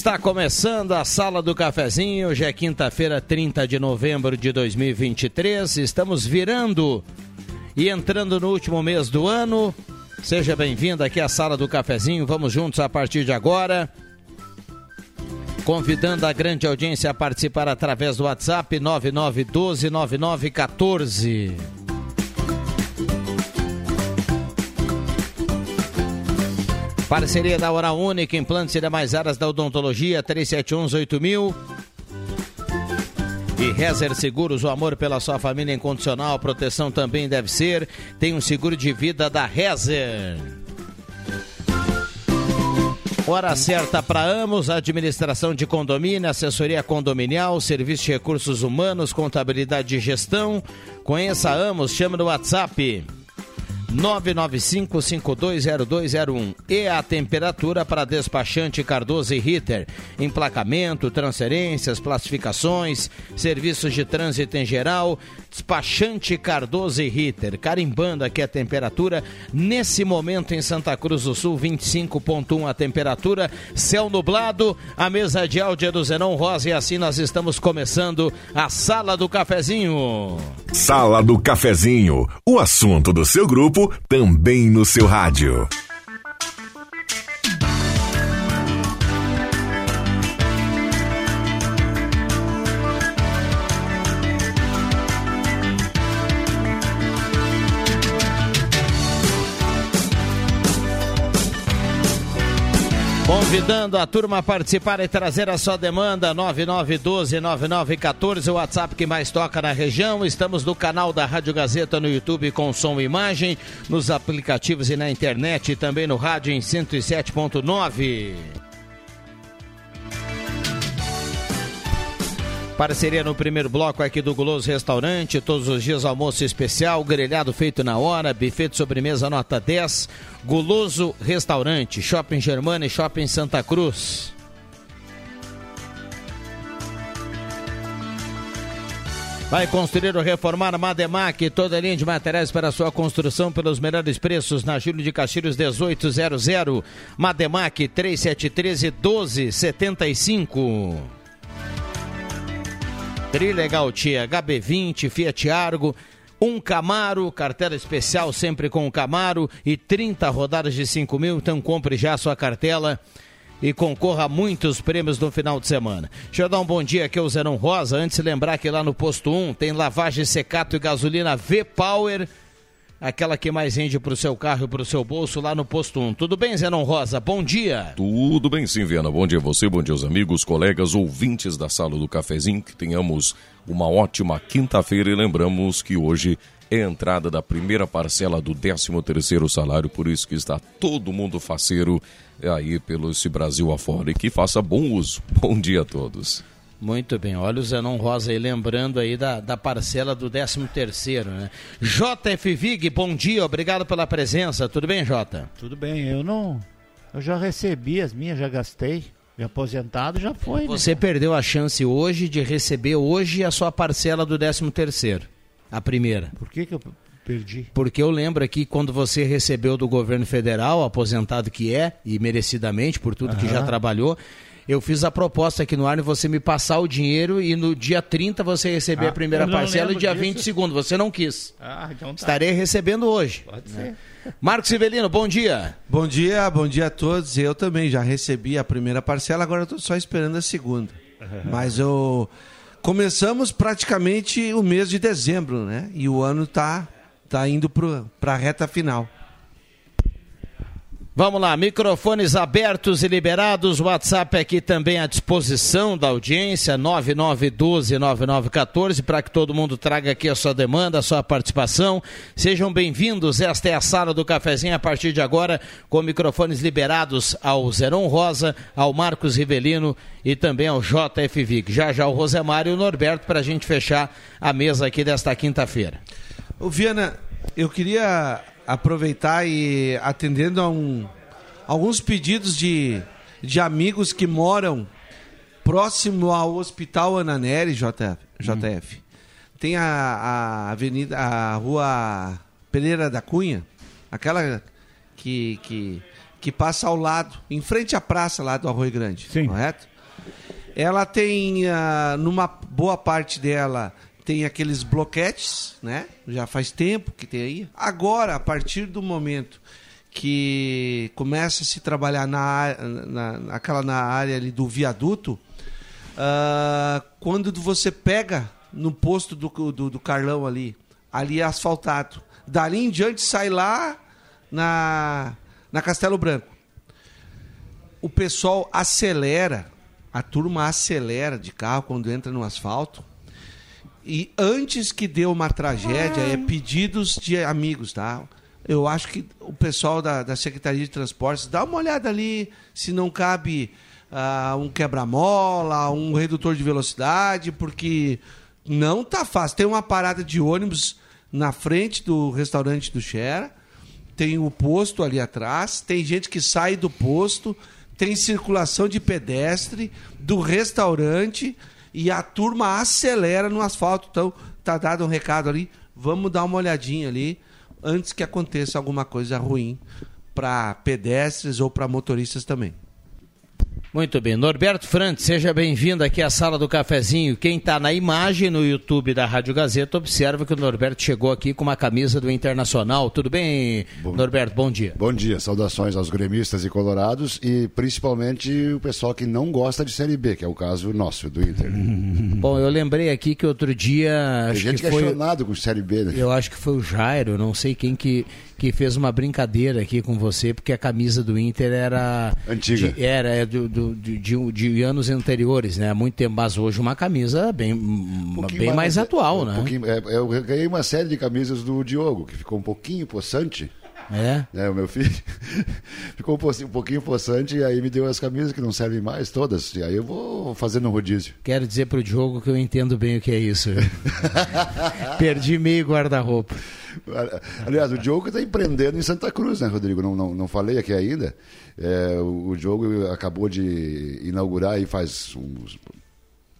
Está começando a Sala do Cafezinho. Hoje é quinta-feira, 30 de novembro de 2023. Estamos virando e entrando no último mês do ano. Seja bem-vindo aqui à Sala do Cafezinho. Vamos juntos a partir de agora. Convidando a grande audiência a participar através do WhatsApp 9912 9914. Parceria da Hora Única, implantes e demais áreas da odontologia, 3718000. E Rezer Seguros, o amor pela sua família incondicional, proteção também deve ser. Tem um seguro de vida da Rezer. Hora certa para Amos, administração de condomínio, assessoria condominial, serviço de recursos humanos, contabilidade e gestão. Conheça Amos, chame no WhatsApp 995520201 e a temperatura para despachante Cardoso e Ritter. Emplacamento, transferências, classificações, serviços de trânsito em geral. Despachante Cardoso e Ritter. Carimbando aqui a temperatura. Nesse momento em Santa Cruz do Sul, 25,1 a temperatura. Céu nublado. A mesa de áudio é do Zenon Rosa e assim nós estamos começando a Sala do Cafezinho. Sala do Cafezinho. O assunto do seu grupo também no seu rádio. Convidando a turma a participar e trazer a sua demanda, 9912-9914, o WhatsApp que mais toca na região. Estamos no canal da Rádio Gazeta no YouTube com som e imagem, nos aplicativos e na internet e também no rádio em 107.9. Parceria no primeiro bloco aqui do Guloso Restaurante, todos os dias almoço especial, grelhado feito na hora, buffet de sobremesa nota 10, Guloso Restaurante, Shopping Germana e Shopping Santa Cruz. Vai construir ou reformar Mademac, toda linha de materiais para sua construção pelos melhores preços na Júlio de Castilhos 1800. Mademac 3713 1275. Trilegal Tia, HB20, Fiat Argo, um Camaro, cartela especial sempre com o Camaro e 30 rodadas de 5 mil, então compre já a sua cartela e concorra a muitos prêmios no final de semana. Deixa eu dar um bom dia aqui ao Zerão Rosa, antes de lembrar que lá no posto 1 tem lavagem, secato e gasolina V-Power aquela que mais rende para o seu carro e para o seu bolso lá no posto 1. Tudo bem, Zenon Rosa? Bom dia. Tudo bem sim, Viana. Bom dia a você, bom dia aos amigos, colegas, ouvintes da sala do cafezinho. Que tenhamos uma ótima quinta-feira e lembramos que hoje é a entrada da primeira parcela do 13 terceiro salário, por isso que está todo mundo faceiro aí pelo esse Brasil afora e que faça bom uso. Bom dia a todos. Muito bem, olha o Zenon Rosa aí lembrando aí da, da parcela do 13 terceiro, né? JF Vig, bom dia, obrigado pela presença, tudo bem, Jota? Tudo bem, eu não, eu já recebi as minhas, já gastei, me aposentado já foi. Né? Você né? perdeu a chance hoje de receber hoje a sua parcela do 13 terceiro, a primeira. Por que que eu perdi? Porque eu lembro aqui quando você recebeu do governo federal, aposentado que é, e merecidamente por tudo Aham. que já trabalhou, eu fiz a proposta aqui no ar e você me passar o dinheiro e no dia 30 você receber ah, a primeira parcela e dia disso. 20 segundo. Você não quis. Ah, então tá. Estarei recebendo hoje. Pode né? ser. Marcos Sivelino, bom dia. Bom dia, bom dia a todos. Eu também já recebi a primeira parcela, agora estou só esperando a segunda. Mas eu começamos praticamente o mês de dezembro, né? E o ano está tá indo para a reta final. Vamos lá, microfones abertos e liberados, WhatsApp aqui também à disposição da audiência, 9912-9914, para que todo mundo traga aqui a sua demanda, a sua participação. Sejam bem-vindos, esta é a sala do cafezinho a partir de agora, com microfones liberados ao Zeron Rosa, ao Marcos Rivelino e também ao JF Vig. Já já o Rosemário e o Norberto para a gente fechar a mesa aqui desta quinta-feira. Ô Viana, eu queria aproveitar e atendendo a um, alguns pedidos de, de amigos que moram próximo ao Hospital Ananeri, JF. JF. Hum. Tem a, a avenida, a rua Pereira da Cunha, aquela que, que, que passa ao lado, em frente à praça lá do Arroio Grande, Sim. correto? Ela tem, uh, numa boa parte dela, tem aqueles bloquetes, né? Já faz tempo que tem aí. Agora, a partir do momento que começa a se trabalhar na, na, naquela, na área ali do viaduto, uh, quando você pega no posto do, do, do, Carlão ali, ali é asfaltado. Dali em diante sai lá na, na Castelo Branco. O pessoal acelera, a turma acelera de carro quando entra no asfalto e antes que dê uma tragédia, é pedidos de amigos, tá? Eu acho que o pessoal da, da Secretaria de Transportes dá uma olhada ali se não cabe uh, um quebra-mola, um redutor de velocidade, porque não tá fácil. Tem uma parada de ônibus na frente do restaurante do Xera, tem o posto ali atrás, tem gente que sai do posto, tem circulação de pedestre do restaurante e a turma acelera no asfalto. Então, tá dado um recado ali. Vamos dar uma olhadinha ali antes que aconteça alguma coisa ruim para pedestres ou para motoristas também. Muito bem. Norberto Frantz, seja bem-vindo aqui à sala do cafezinho. Quem está na imagem no YouTube da Rádio Gazeta observa que o Norberto chegou aqui com uma camisa do Internacional. Tudo bem, bom, Norberto? Bom dia. Bom dia. Saudações aos gremistas e colorados e principalmente o pessoal que não gosta de Série B, que é o caso nosso, do Inter. bom, eu lembrei aqui que outro dia... Tem gente que foi... questionado com Série B, né? Eu acho que foi o Jairo, não sei quem que que fez uma brincadeira aqui com você, porque a camisa do Inter era. Antiga. De, era é do, do, de, de, de, anos anteriores, né? Há muito tempo, mas hoje uma camisa bem, um bem mais, mais atual, um né? É, eu ganhei uma série de camisas do Diogo, que ficou um pouquinho possante. É? é? O meu filho ficou um pouquinho possante e aí me deu as camisas que não servem mais, todas. E aí eu vou fazendo um rodízio. Quero dizer pro Diogo que eu entendo bem o que é isso. Perdi meio guarda-roupa. Aliás, o Diogo está empreendendo em Santa Cruz, né, Rodrigo? Não, não, não falei aqui ainda. É, o, o Diogo acabou de inaugurar aí faz uns,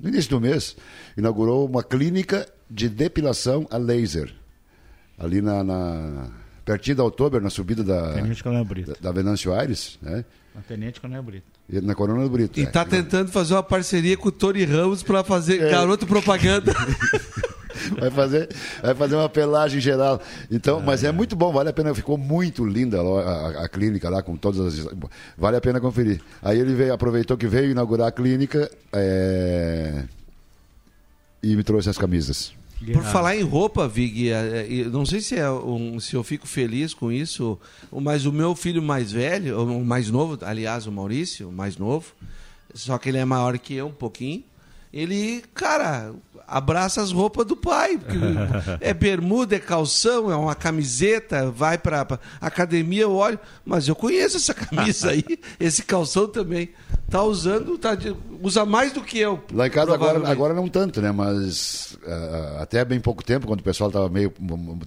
no início do mês, inaugurou uma clínica de depilação a laser. Ali na, na pertinho da Outubro, na subida da, Tenente Coronel Brito. da, da Venâncio Aires, né? Na Tenente Coronel Brito. E, na Coronel Brito. E está é. tentando fazer uma parceria com o Tori Ramos para fazer é. garoto propaganda. vai fazer, vai fazer uma pelagem geral. Então, ah, mas é, é, muito bom, vale a pena. Ficou muito linda a, a, a, clínica lá com todas as. Vale a pena conferir. Aí ele veio, aproveitou que veio inaugurar a clínica é, e me trouxe as camisas. Por falar em roupa, Vig, é, é, não sei se, é um, se eu fico feliz com isso, mas o meu filho mais velho, o mais novo, aliás, o Maurício, o mais novo, só que ele é maior que eu um pouquinho, ele, cara, abraça as roupas do pai. é bermuda, é calção, é uma camiseta, vai para academia, eu olho, mas eu conheço essa camisa aí, esse calção também. Tá usando, tá, usa mais do que eu. Lá em casa agora, agora não tanto, né? Mas uh, até bem pouco tempo, quando o pessoal estava meio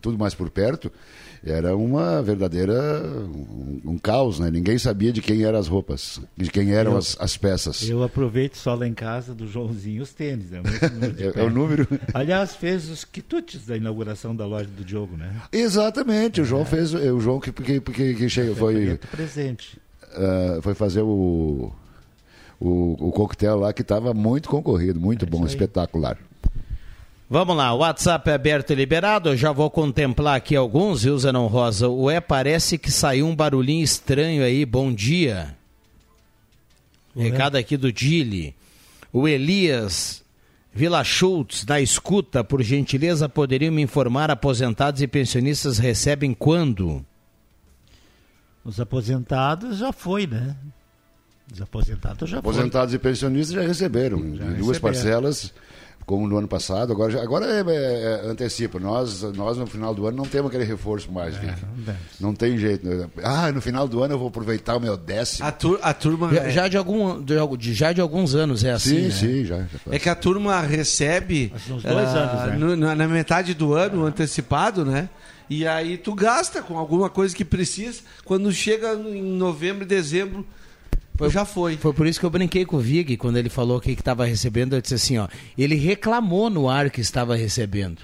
tudo mais por perto, era uma verdadeira um, um, caos, né? Ninguém sabia de quem eram as roupas, de quem eram eu, as, as, peças. Eu aproveito só lá em casa do Joãozinho os tênis, né? é, é, o número. Aliás, fez os quitutes da inauguração da loja do Diogo, né? Exatamente, o João é. fez, o João que que, que, que chegou foi presente. Uh, foi fazer o, o, o coquetel lá que estava muito concorrido, muito é bom, espetacular. Vamos lá, o WhatsApp é aberto e liberado. Eu já vou contemplar aqui alguns, viu, Zenon Rosa? Ué, parece que saiu um barulhinho estranho aí. Bom dia. Ué? Recado aqui do Dili. O Elias Vila Schultz, da escuta, por gentileza, poderiam me informar aposentados e pensionistas recebem quando? Os aposentados já foi, né? Os aposentados já Aposentados e pensionistas já receberam em duas receberam. parcelas, como no ano passado. Agora, já- agora é, é, é, antecipa. Nós, nós, no final do ano, não temos aquele reforço mais, Vic. não tem jeito. né? Ah, no final do ano eu vou aproveitar o meu décimo. A, tur- a turma. Já, é- já de algum, de, já de alguns anos é assim. sim, né? sim, já. já. É que a turma recebe dois ah, anos, né? no- na, metade do ano, antecipado, né? E aí tu gasta com alguma coisa que precisa. Quando chega em novembro e dezembro, já foi. Foi por isso que eu brinquei com o Vig quando ele falou que estava recebendo. Eu disse assim: ó, ele reclamou no ar que estava recebendo.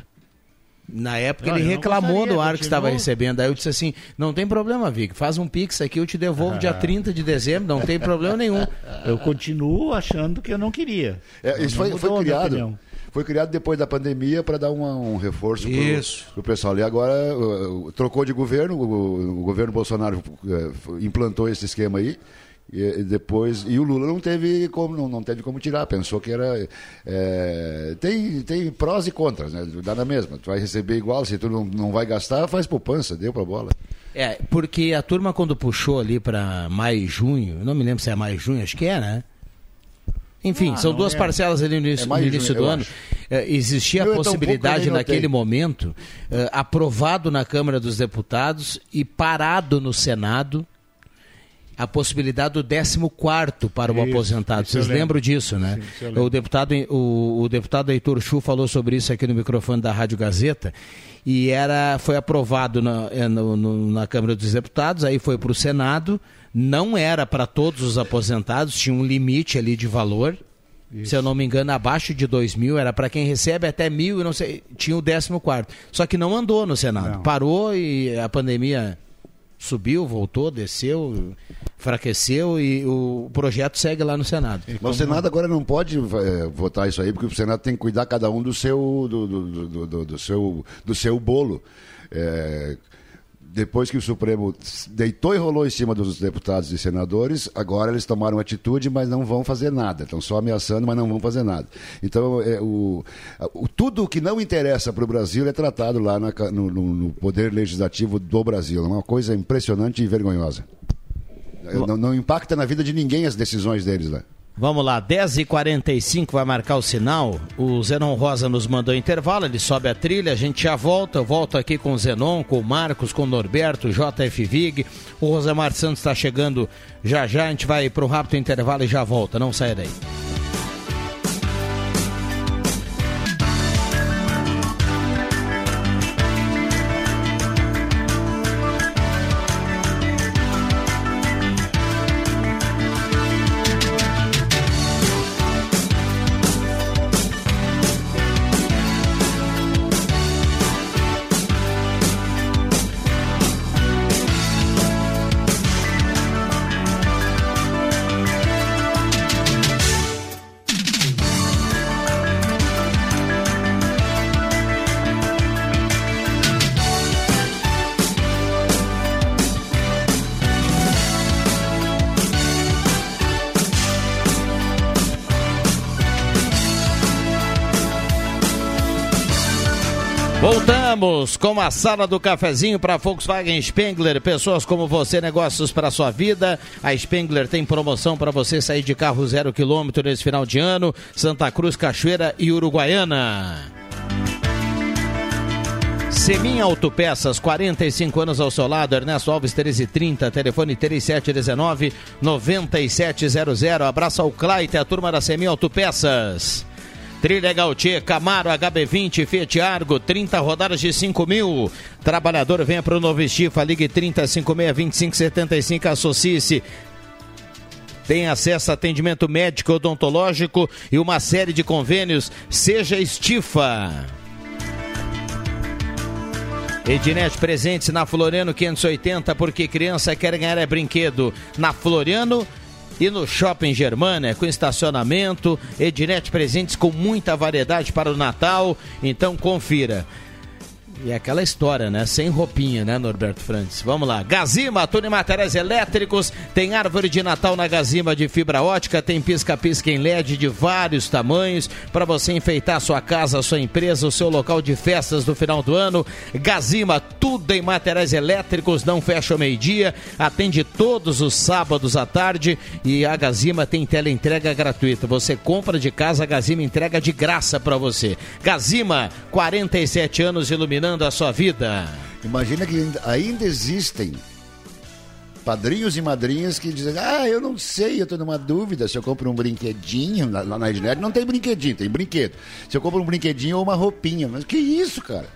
Na época Não, ele reclamou gostaria, no ar que estava recebendo. Aí eu disse assim: não tem problema, Vig, faz um pix aqui, eu te devolvo dia 30 de dezembro, não tem problema nenhum. Eu continuo achando que eu não queria. É, isso Não foi, foi criado. Foi criado depois da pandemia para dar uma- um reforço para o pessoal. E agora uh, uh, trocou de governo, o, o governo Bolsonaro uh, implantou esse esquema aí. E, e depois e o Lula não teve como não, não teve como tirar pensou que era é, tem tem prós e contras né dá na mesma tu vai receber igual se tu não, não vai gastar faz poupança deu para bola É, porque a turma quando puxou ali para maio e junho, não me lembro se é maio e junho, acho que é, né? Enfim, Ah, são duas lembro. parcelas ali no início, É no início junho, do ano. É, existia a Meu, é que eu possibilidade naquele momento, é, aprovado na Câmara dos Deputados e parado no Senado, a possibilidade do 14 para o Isso, aposentado. isso Vocês lembram disso, né? Sim, isso o deputado, o, o deputado Heitor Chu falou sobre isso aqui no microfone da Rádio Gazeta e era, foi aprovado na, é, no- no- na Câmara dos Deputados, aí foi para o Senado, não era para todos os aposentados, tinha um limite ali de valor. Se eu não me engano, abaixo de dois mil, era para quem recebe até mil e não sei, tinha o 14 quarto. Só que não andou no Senado. Não. Parou e a pandemia subiu, voltou, desceu, enfraqueceu e o projeto segue lá no Senado. mas o Senado agora não pode eh, votar isso aí porque o Senado tem que cuidar cada um do seu do, do, do, do- do seu do seu bolo É, depois que o Supremo deitou e rolou em cima dos deputados e senadores, agora eles tomaram atitude, mas não vão fazer nada. Estão só ameaçando, mas não vão fazer nada. Então, é, o, o- tudo o que não interessa para o Brasil é tratado lá na no, no- Poder Legislativo do Brasil. É uma coisa impressionante e vergonhosa. Não, não impacta na vida de ninguém as decisões deles lá. Vamos lá, 10h45 vai marcar o sinal. O Zenon Rosa nos mandou intervalo, ele sobe a trilha, a gente já volta. Eu volto aqui com o Zenon, com o Marcos, com o Norberto, JF Vig. O Rosemar Santos está chegando já já. A gente vai para um rápido intervalo e já volta. Não saia daí. Voltamos com a sala do cafezinho para Volkswagen Spengler. Pessoas como você, negócios para sua vida. A Spengler tem promoção para você sair de carro zero quilômetro nesse final de ano. Santa Cruz, Cachoeira e Uruguaiana. Semin Autopeças, 45 anos ao seu lado, Ernesto Alves 1330, telefone 3719 9700. Abraço ao Claite, a turma da Semin Autopeças. Trilha Gautier, Camaro HB20, Fiat Argo, 30 rodadas de 5 mil. Trabalhador, venha para o Novo Estifa, ligue 3056-2575, associe-se. Tem acesso a atendimento médico, odontológico e uma série de convênios. Seja Estifa. Ednet presentes na Floriano 580, porque criança quer ganhar é brinquedo. Na Floriano e no Shopping Germana, com estacionamento. Ednet presentes com muita variedade para o Natal. Então confira. E é aquela história, né? Sem roupinha, né, Norberto Francis? Vamos lá. Gazima, tudo em materiais elétricos. Tem árvore de Natal na Gazima de fibra ótica. Tem pisca-pisca em LED de vários tamanhos. Para você enfeitar a sua casa, a sua empresa, o seu local de festas do final do ano. Gazima, tudo em materiais elétricos. Não fecha o meio-dia. Atende todos os sábados à tarde. E a Gazima tem teleentrega gratuita. Você compra de casa, a Gazima entrega de graça para você. Gazima, 47 anos iluminando a sua vida. Imagina que ainda- existem padrinhos e madrinhas que dizem: Ah, eu não sei, eu tô numa dúvida. Se eu compro um brinquedinho, lá na Ednet não tem brinquedinho, tem brinquedo. Se eu compro um brinquedinho ou uma roupinha. Mas que isso, cara?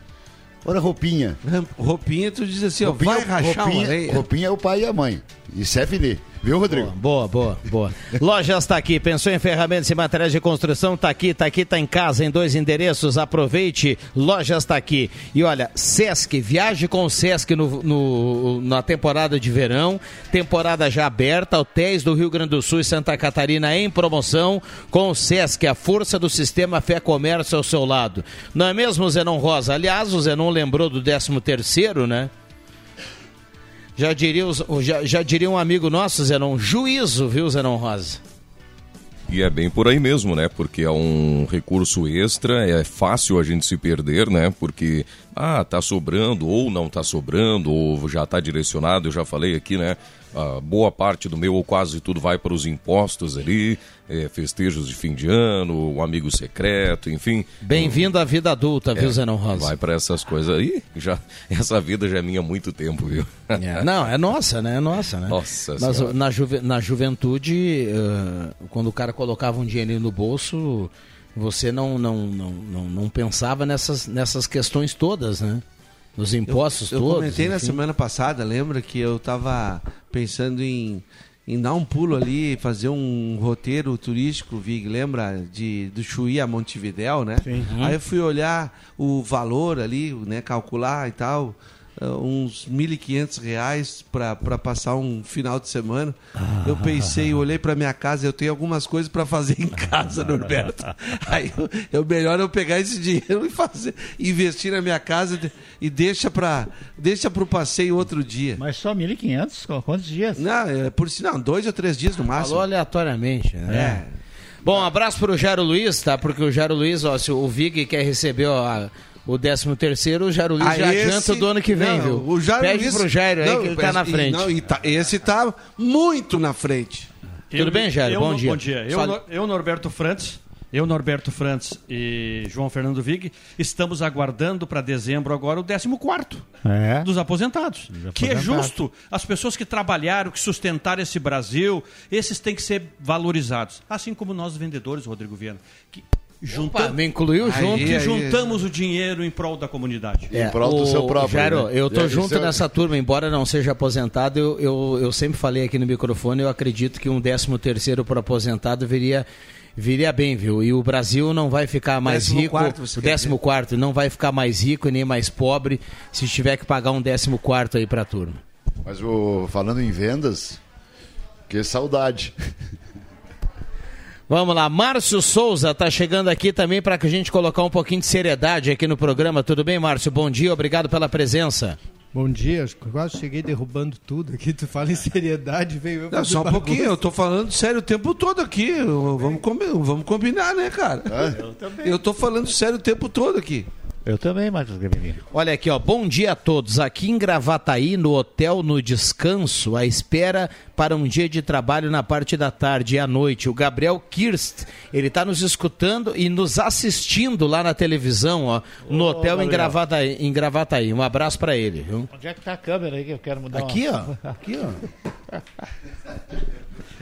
Olha a roupinha. Roupinha, tu diz assim, ó, Roupinha, vai rachar uma roupinha, areia. roupinha é o pai e a mãe. Isso é FD. Viu, Rodrigo? Boa, boa, boa. Lojas tá aqui. Pensou em ferramentas e materiais de construção? Tá aqui, tá aqui, tá em casa, em dois endereços. Aproveite. Lojas tá aqui. E olha, Sesc, viaje com o Sesc no, no- na temporada de verão. Temporada já aberta. Hotéis do Rio Grande do Sul e Santa Catarina em promoção. Com o Sesc, a força do sistema Fé Comércio ao seu lado. Não é mesmo, Zenon Rosa? Aliás, o Zenon lembrou do 13 terceiro, né? Já diria, já, já diria um amigo nosso, Zenon, juízo, viu, Zenon Rosa? E é bem por aí mesmo, né? Porque é um recurso extra, é fácil a gente se perder, né? Porque, ah, tá sobrando, ou não tá sobrando, ou já tá direcionado, eu já falei aqui, né? Ah, boa parte do meu, ou quase tudo, vai para os impostos ali, eh, festejos de fim de ano, o amigo secreto, enfim. Bem-vindo à vida adulta, viu, Zenon Rosa? Vai para essas coisas aí. Já, essa vida já é minha há muito tempo, viu? É, não, é nossa, né? É nossa, né? Nossa Mas Senhora. na, juve- na juventude, eh, quando o cara colocava um dinheirinho no bolso, você não, não, não, não, não pensava nessas, nessas questões todas, né? Nos impostos eu todos. comentei na enfim. semana passada, lembra que eu tava pensando em, em dar um pulo ali, fazer um roteiro turístico, Vig, lembra? De, do Chuí a Montevidéu, né? Aí eu fui olhar o valor ali, né? Calcular e tal. Ah, uns 1.500 reais para passar um final de semana. Eu pensei, olhei para minha casa, eu tenho algumas coisas para fazer em casa, Norberto. Aí eu, eu melhor eu pegar esse dinheiro e fazer, investir na minha casa e deixa para deixa pro passeio outro dia. Mas só 1.500? Qu- Quantos dias? Não, é por si não, dois ou três dias no máximo. Falou aleatoriamente, né? É. Bom, um abraço pro Jairo Luiz, tá? Porque o Jairo Luiz, ó, se o Vig quer receber ó, a- o 13 terceiro, o Jairo Luiz Ah, já esse- adianta do ano que vem, não, viu? O Jairo Pede Luiz- pro Jairo aí Não, que ele tá na e- frente. Não, e tá- esse tá muito na frente. Tudo bem, Jairo? Eu, Bom dia. Bom dia. Eu, eu, Norberto Frantz, eu, Norberto Frantz e João Fernando Vig, estamos aguardando para dezembro agora o 14 É. dos aposentados. Que é justo. As pessoas que trabalharam, que sustentaram esse Brasil, esses têm que ser valorizados. Assim como nós, vendedores, Rodrigo Viana, que Opa, juntamos, me incluiu Aí, junto. aí. juntamos o dinheiro em prol da comunidade. Em prol do o- seu próprio, Jairo, né? eu tô É, junto é- nessa turma, embora não seja aposentado, eu, eu, eu sempre falei aqui no microfone, eu acredito que um 13 terceiro para aposentado viria viria bem, viu? E o Brasil não vai ficar mais Décimo rico, quarto, você o quer 14 quarto não vai ficar mais rico e nem mais pobre se tiver que pagar um 14 quarto aí pra turma. Mas o, falando em vendas, que saudade. Vamos lá, Márcio Souza tá chegando aqui também para que a gente colocar um pouquinho de seriedade aqui no programa. Tudo bem, Márcio? Bom dia, obrigado pela presença. Bom dia, quase cheguei derrubando tudo aqui. Tu fala em seriedade, veio eu Não, só um bagunça. pouquinho, eu tô falando sério o tempo todo aqui. Vamos, combi- vamos combinar, né, cara? Eu também. Eu tô falando sério o tempo todo aqui. Eu também, Marcos Gabriel. Olha aqui, ó. Bom dia a todos. Aqui em Gravataí, no hotel no descanso, à espera para um dia de trabalho na parte da tarde e à noite. O Gabriel Kirst, ele está nos escutando e nos assistindo lá na televisão, ó, no hotel em. Gravataí, em Gravataí. Um abraço para ele, viu? Onde é que tá a câmera aí que eu quero mudar Aqui, uma... ó. Aqui, ó.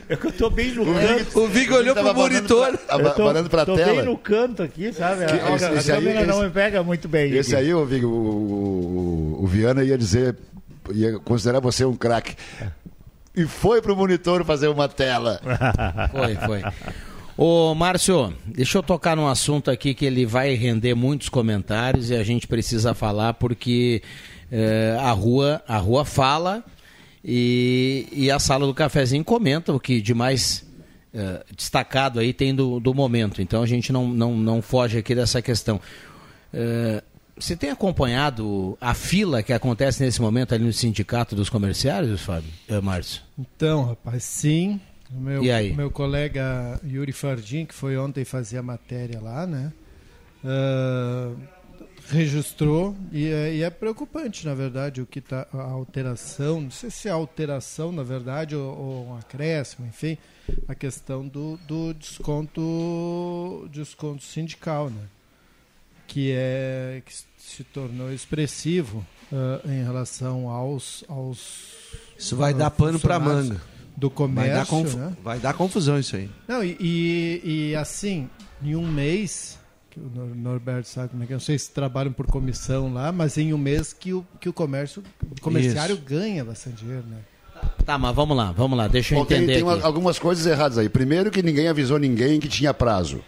É que eu tô bem no canto. O Vig olhou pro monitor. pra- Eu tô, abanando pra tô tela. bem no canto aqui, sabe? A, Que- a- esse- a esse aí- câmera não esse- me pega muito bem. Esse aí, o, o, o, Viana ia dizer, ia considerar você um craque. E foi pro monitor fazer uma tela. Foi, foi. Ô, Márcio, deixa eu tocar num assunto aqui que ele vai render muitos comentários e a gente precisa falar porque eh, a, rua, a rua fala e, e a sala do cafezinho comenta o que de mais eh, destacado aí tem do, do momento. Então a gente não, não, não foge aqui dessa questão. Eh, você tem acompanhado a fila que acontece nesse momento ali no sindicato dos comerciários, Fábio? É, Márcio? Então, rapaz, sim. O meu, E aí? meu colega Yuri Fardim, que foi ontem fazer a matéria lá, né? ah, registrou e é, e é preocupante, na verdade, o que tá, a alteração, não sei se é alteração, na verdade, ou, ou um acréscimo, enfim, a questão do, do desconto, desconto sindical, né? Que, é, que se tornou expressivo ah, em relação aos, aos Isso vai ah, dar pano funcionários manga. do Vai comércio, dar, confu- né? vai dar confusão isso aí. Não, e, e, e, assim, em um mês, que o Nor- Norberto sabe como é que é, não sei se trabalham por comissão lá, mas em um mês que o, que o comércio, o comerciário Isso. ganha bastante dinheiro, né? Tá, mas vamos lá, vamos lá, deixa eu Bom, tem, entender tem uma- aqui. algumas coisas erradas aí. Primeiro que ninguém avisou ninguém que tinha prazo.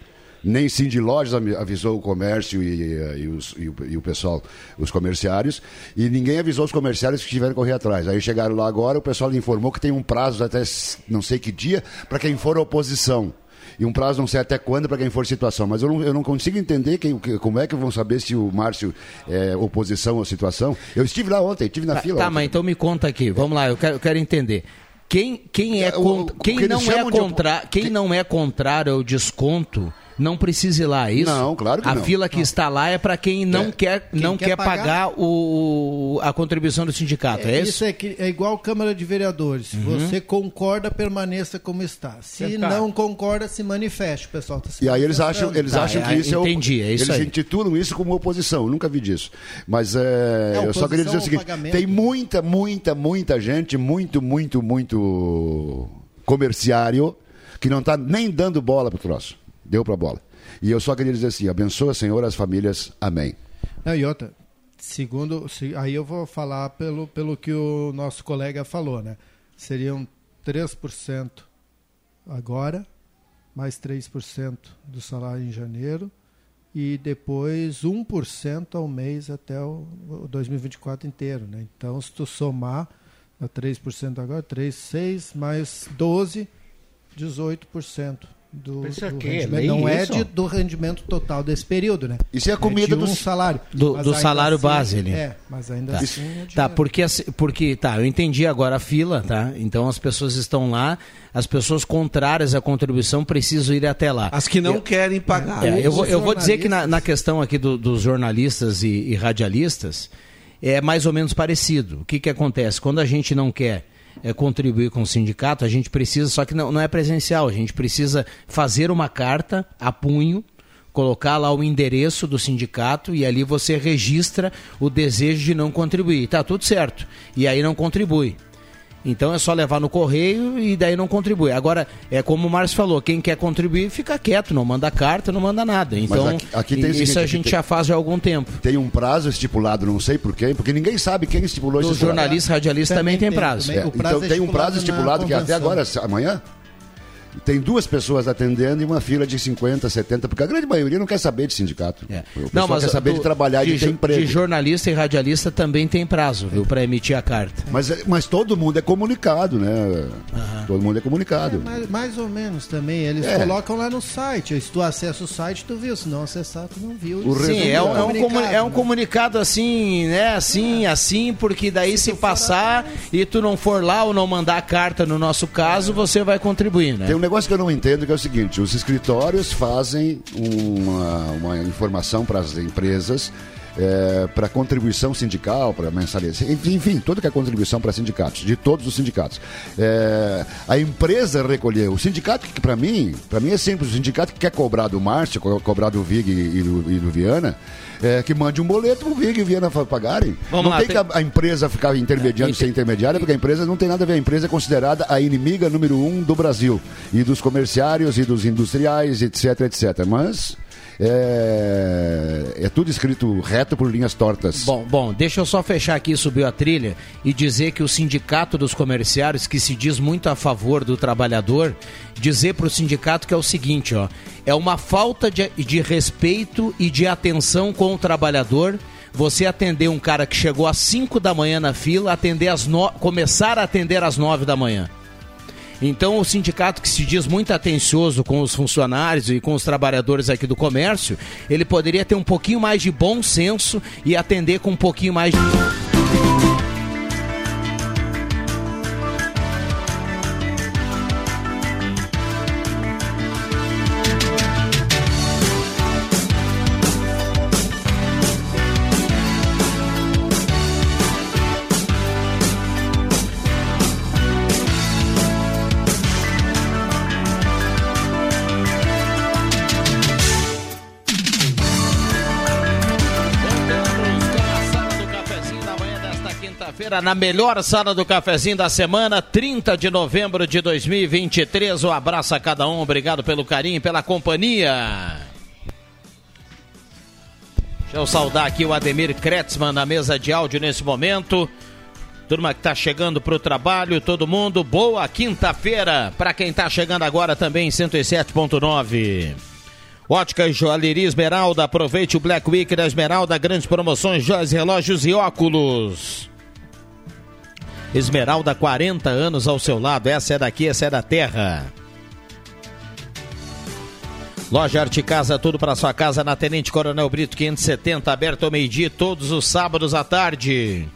Nem sim de lojas avisou o comércio e, e os- e o, e o pessoal, os comerciários, e ninguém avisou os comerciários que tiveram que correr atrás. Aí chegaram lá agora, o pessoal informou que tem um prazo até não sei que dia para quem for oposição. E um prazo não sei até quando para quem for situação. Mas eu não, eu não consigo entender quem, que- como é que vão saber se o Márcio é oposição ou situação. Eu estive lá ontem, estive na Tá, fila. tá, ontem. mas então me conta aqui, vamos lá, eu quero, eu quero entender. Quem, quem, é É, o- contra, quem não é chamam de contra, quem que- não é contrário ao desconto não precisa ir lá, é isso? Não, claro que a não. fila que está lá é para quem não É. quer Quem não quer quer, pagar, pagar o, a contribuição do sindicato, é, isso? é, que, é igual Câmara de Vereadores. Se Uhum. você concorda, permaneça como está. Se Tá. não concorda, se manifeste, o pessoal. Tá se E aí eles acham, eles Tá, acham é, que isso entendi, é o, é isso Eles aí. intitulam isso como oposição. Eu nunca vi disso. Mas é, É, eu só queria dizer o ao seguinte: pagamento. tem muita, muita, muita gente, muito, muito, muito comerciário que não está nem dando bola pro troço. Deu pra bola. E eu só queria dizer assim: abençoa, Senhor, as famílias. Amém. Não, outra, segundo, se- aí eu vou falar pelo, pelo que o nosso colega falou, né? Seriam 3% agora, mais 3% do salário em janeiro e depois 1% ao mês até o, o 2024 inteiro, né? Então, se tu somar a 3% agora, 3, 6 mais 12, 18% do, Isso do aqui, é Não é de- do rendimento total desse período, né? Isso é a comida de um dos- salário. Do- do salário assim- base ali. É, mas ainda Tá. assim. é Tá, porque, porque, tá, eu entendi agora a fila, tá? Então as pessoas estão lá, as pessoas contrárias à contribuição precisam ir até lá. As que não Eu- querem pagar. É, eu, vou, eu vou dizer que na, na questão aqui do- dos jornalistas e, e radialistas é mais ou menos parecido. O que, que acontece? Quando a gente não quer é, contribuir com o sindicato, a gente precisa, só que não, não é presencial, a gente precisa fazer uma carta a punho, colocar lá o endereço do sindicato e ali você registra o desejo de não contribuir. Tá tudo certo. E aí não contribui. Então é só levar no correio e daí não contribui. Agora, é como o Márcio falou, quem quer contribuir fica quieto, não manda carta, não manda nada. Então, aqui- aqui isso seguinte, a gente tem- já faz há algum tempo. Tem um prazo estipulado, não sei por quem, porque ninguém sabe quem estipulou Os esse prazo. jornalistas radialistas também, Também tem tem, prazo. também. É, prazo então é tem um prazo estipulado que até convenção. agora, amanhã, tem duas pessoas atendendo e uma fila de 50, 70, porque a grande maioria não quer saber de sindicato. É. O pessoal quer saber do- de trabalhar e de, ter emprego. de jornalista e radialista também tem prazo, viu, para emitir a carta. Mas, mas todo mundo é comunicado, né? Todo mundo é comunicado. Mais, mais ou menos também. Eles É. colocam lá no site. Se tu acessa o site, tu viu. Se não acessar, tu não viu. O Sim, é um, é um comunicado, comu- é um né? comunicado assim, né? Assim, assim, porque daí se, passar e tu não for lá ou não mandar a carta no nosso caso, você vai contribuir, né? Tem um negócio que eu não entendo que é o seguinte: os escritórios fazem uma, uma informação para as empresas. Para contribuição sindical, para mensalidade, enfim, enfim, toda que é contribuição para sindicatos, de todos os sindicatos. É, a empresa recolheu. O sindicato, que para mim, para mim é simples, o sindicato que quer cobrar do Márcio, co- cobrar do Vig e do, e do Viana, é, que mande um boleto pro Vig e o Viana pagarem. Vamos não lá, tem tem- que a, a empresa ficar intermediando, É, ser intermediária, porque a empresa não tem nada a ver. A empresa é considerada a inimiga número um do Brasil. E dos comerciários, e dos industriais, etc, etc. Mas é, é tudo escrito reto por linhas tortas. Bom, bom, deixa eu só fechar aqui, subir a trilha e dizer que o sindicato dos comerciários, que se diz muito a favor do trabalhador, dizer para o sindicato que é o seguinte, ó, é uma falta de, de respeito e de atenção com o trabalhador. Você atender um cara que chegou às 5 da manhã na fila, atender às no... começar a atender às 9 da manhã. Então, o sindicato que se diz muito atencioso com os funcionários e com os trabalhadores aqui do comércio, ele poderia ter um pouquinho mais de bom senso e atender com um pouquinho mais de. Na melhor sala do cafezinho da semana, 30 de novembro de 2023. Um abraço a cada um, obrigado pelo carinho e pela companhia. Deixa eu saudar aqui o Ademir Kretzmann na mesa de áudio nesse momento. Turma que tá chegando pro trabalho, todo mundo, boa quinta-feira. Para quem tá chegando agora também, 107.9. Ótica e Joalheria Esmeralda, aproveite o Black Week da Esmeralda, grandes promoções, joias, relógios e óculos. Esmeralda, 40 anos ao seu lado, essa é daqui, essa é da terra. Loja Arte Casa, tudo para sua casa na Tenente Coronel Brito 570, aberto ao meio-dia todos os sábados à tarde.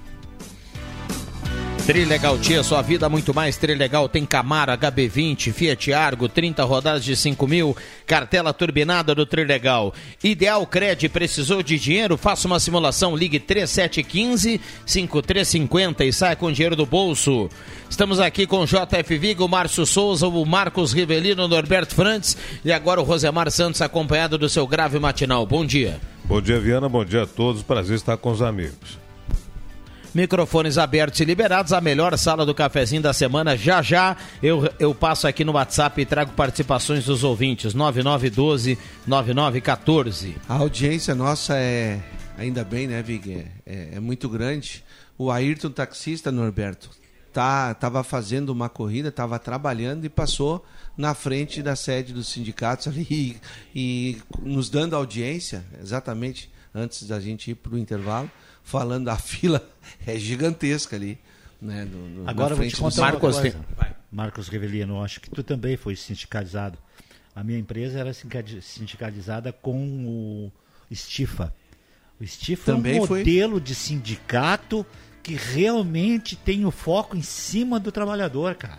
Trilegal Tia, sua vida muito mais Trilegal. Tem Camaro, HB20, Fiat Argo, 30 rodadas de 5 mil, cartela turbinada do Trilegal. Ideal Cred, precisou de dinheiro? Faça uma simulação, ligue 3715-5350 e saia com dinheiro do bolso. Estamos aqui com JF Vigo, Márcio Souza, o Marcos Rivelino, Norberto Frantes e agora o Rosemar Santos, acompanhado do seu grave matinal. Bom dia. Bom dia, Viana. Bom dia a todos. Prazer estar com os amigos. Microfones abertos e liberados, a melhor sala do cafezinho da semana. Já já eu, eu passo aqui no WhatsApp e trago participações dos ouvintes. 9912-9914. A audiência nossa é, ainda bem, né, Vig? É, é, é muito grande. O Ayrton, taxista, Norberto, tá, tava fazendo uma corrida, tava trabalhando e passou na frente da sede dos sindicatos ali e, e nos dando audiência, exatamente antes da gente ir para o intervalo, falando a fila é gigantesca ali. Né, no, no, Agora na eu vou te contar dos- uma Marcos coisa. tem- Marcos Revelino, acho que tu também foi sindicalizado. A minha empresa era sindicali- sindicalizada com o Estifa. O Estifa Também é um foi. modelo de sindicato que realmente tem o foco em cima do trabalhador, cara.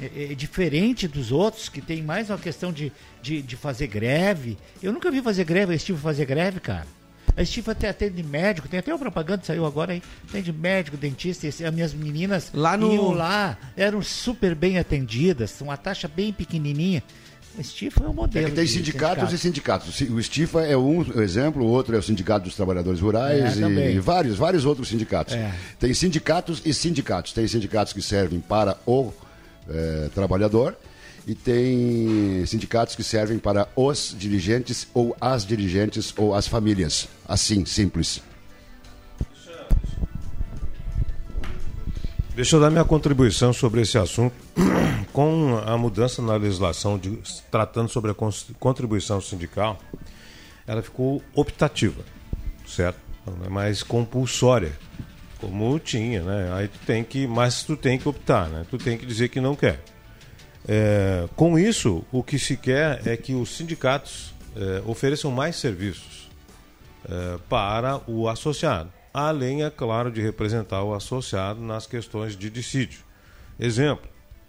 É, é diferente dos outros que tem mais uma questão de, de, de fazer greve. Eu nunca vi fazer greve, a Estifa fazer greve, cara. A Estifa até atende médico, tem até uma propaganda que saiu agora aí. Atende médico, dentista, as minhas meninas Lá no- iam lá, eram super bem atendidas, uma taxa bem pequenininha. O Estifa é um É modelo. que tem sindicatos e sindicato. sindicatos. O Estifa é um exemplo, o outro é o Sindicato dos Trabalhadores Rurais É, e, e vários, vários outros sindicatos. É. Tem sindicatos e sindicatos. Tem sindicatos que servem para o eh, trabalhador e tem sindicatos que servem para os dirigentes ou as dirigentes ou as famílias. Assim, simples. Deixa eu dar minha contribuição sobre esse assunto. Com a mudança na legislação de, tratando sobre a contribuição sindical, ela ficou optativa, certo? Não é mais compulsória, como tinha, né? Aí tu tem que, mas tu tem que optar, né? Tu tem que dizer que não quer. É, com isso, o que se quer é que os sindicatos é, ofereçam mais serviços é, para o associado, além, é claro, de representar o associado nas questões de dissídio. Exemplo,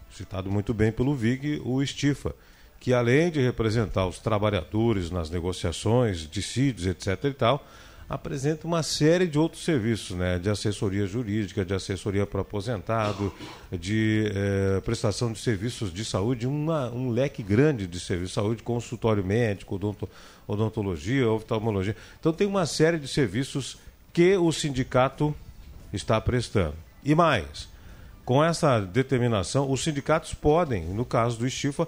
citado muito bem pelo VIG, o Estifa, que além de representar os trabalhadores nas negociações, dissídios, etc. e tal, apresenta uma série de outros serviços, né, de assessoria jurídica, de assessoria para aposentado, de eh, prestação de serviços de saúde, uma, um leque grande de serviços de saúde, consultório médico, odonto, odontologia, oftalmologia. Então tem uma série de serviços que o sindicato está prestando. E mais, com essa determinação, os sindicatos podem, no caso do Estifa,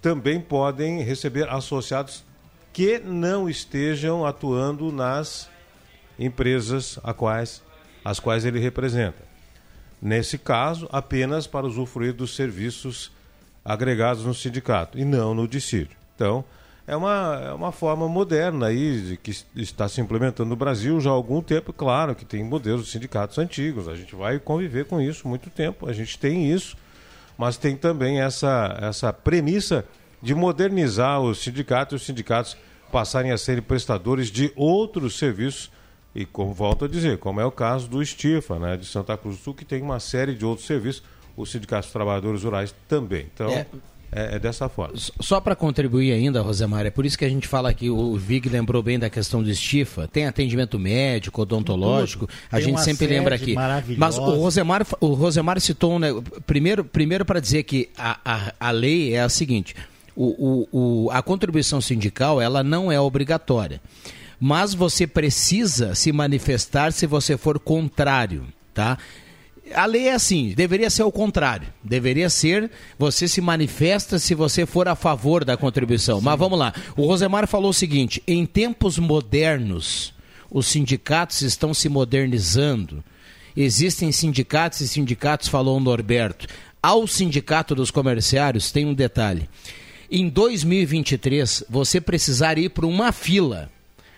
também podem receber associados que não estejam atuando nas empresas a quais, as quais ele representa. Nesse caso, apenas para usufruir dos serviços agregados no sindicato e não no dissídio. Então, é uma, é uma forma moderna aí que está se implementando no Brasil já há algum tempo. Claro que tem modelos de sindicatos antigos, a gente vai conviver com isso muito tempo, a gente tem isso. mas tem também essa, essa premissa de modernizar os sindicatos e os sindicatos passarem a serem prestadores de outros serviços e como volto a dizer, como é o caso do Estifa, né, de Santa Cruz do Sul, que tem uma série de outros serviços, os sindicatos dos trabalhadores rurais também. Então, é, é, é dessa forma. Só para contribuir ainda, Rosemar, é por isso que a gente fala aqui, o Vig lembrou bem da questão do Estifa, tem atendimento médico, odontológico, a gente sempre lembra aqui. Mas o Rosemar, o Rosemar citou, né, primeiro, primeiro para dizer que a, a, a lei é a seguinte, o, o, o, a contribuição sindical ela não é obrigatória mas você precisa se manifestar se você for contrário, tá? A lei é assim, deveria ser o contrário. Deveria ser você se manifesta se você for a favor da contribuição. Sim. Mas vamos lá. O Rosemar falou o seguinte: em tempos modernos, os sindicatos estão se modernizando. Existem sindicatos e sindicatos, falou o Norberto. Ao sindicato dos comerciários tem um detalhe. Em 2023, você precisar ir para uma fila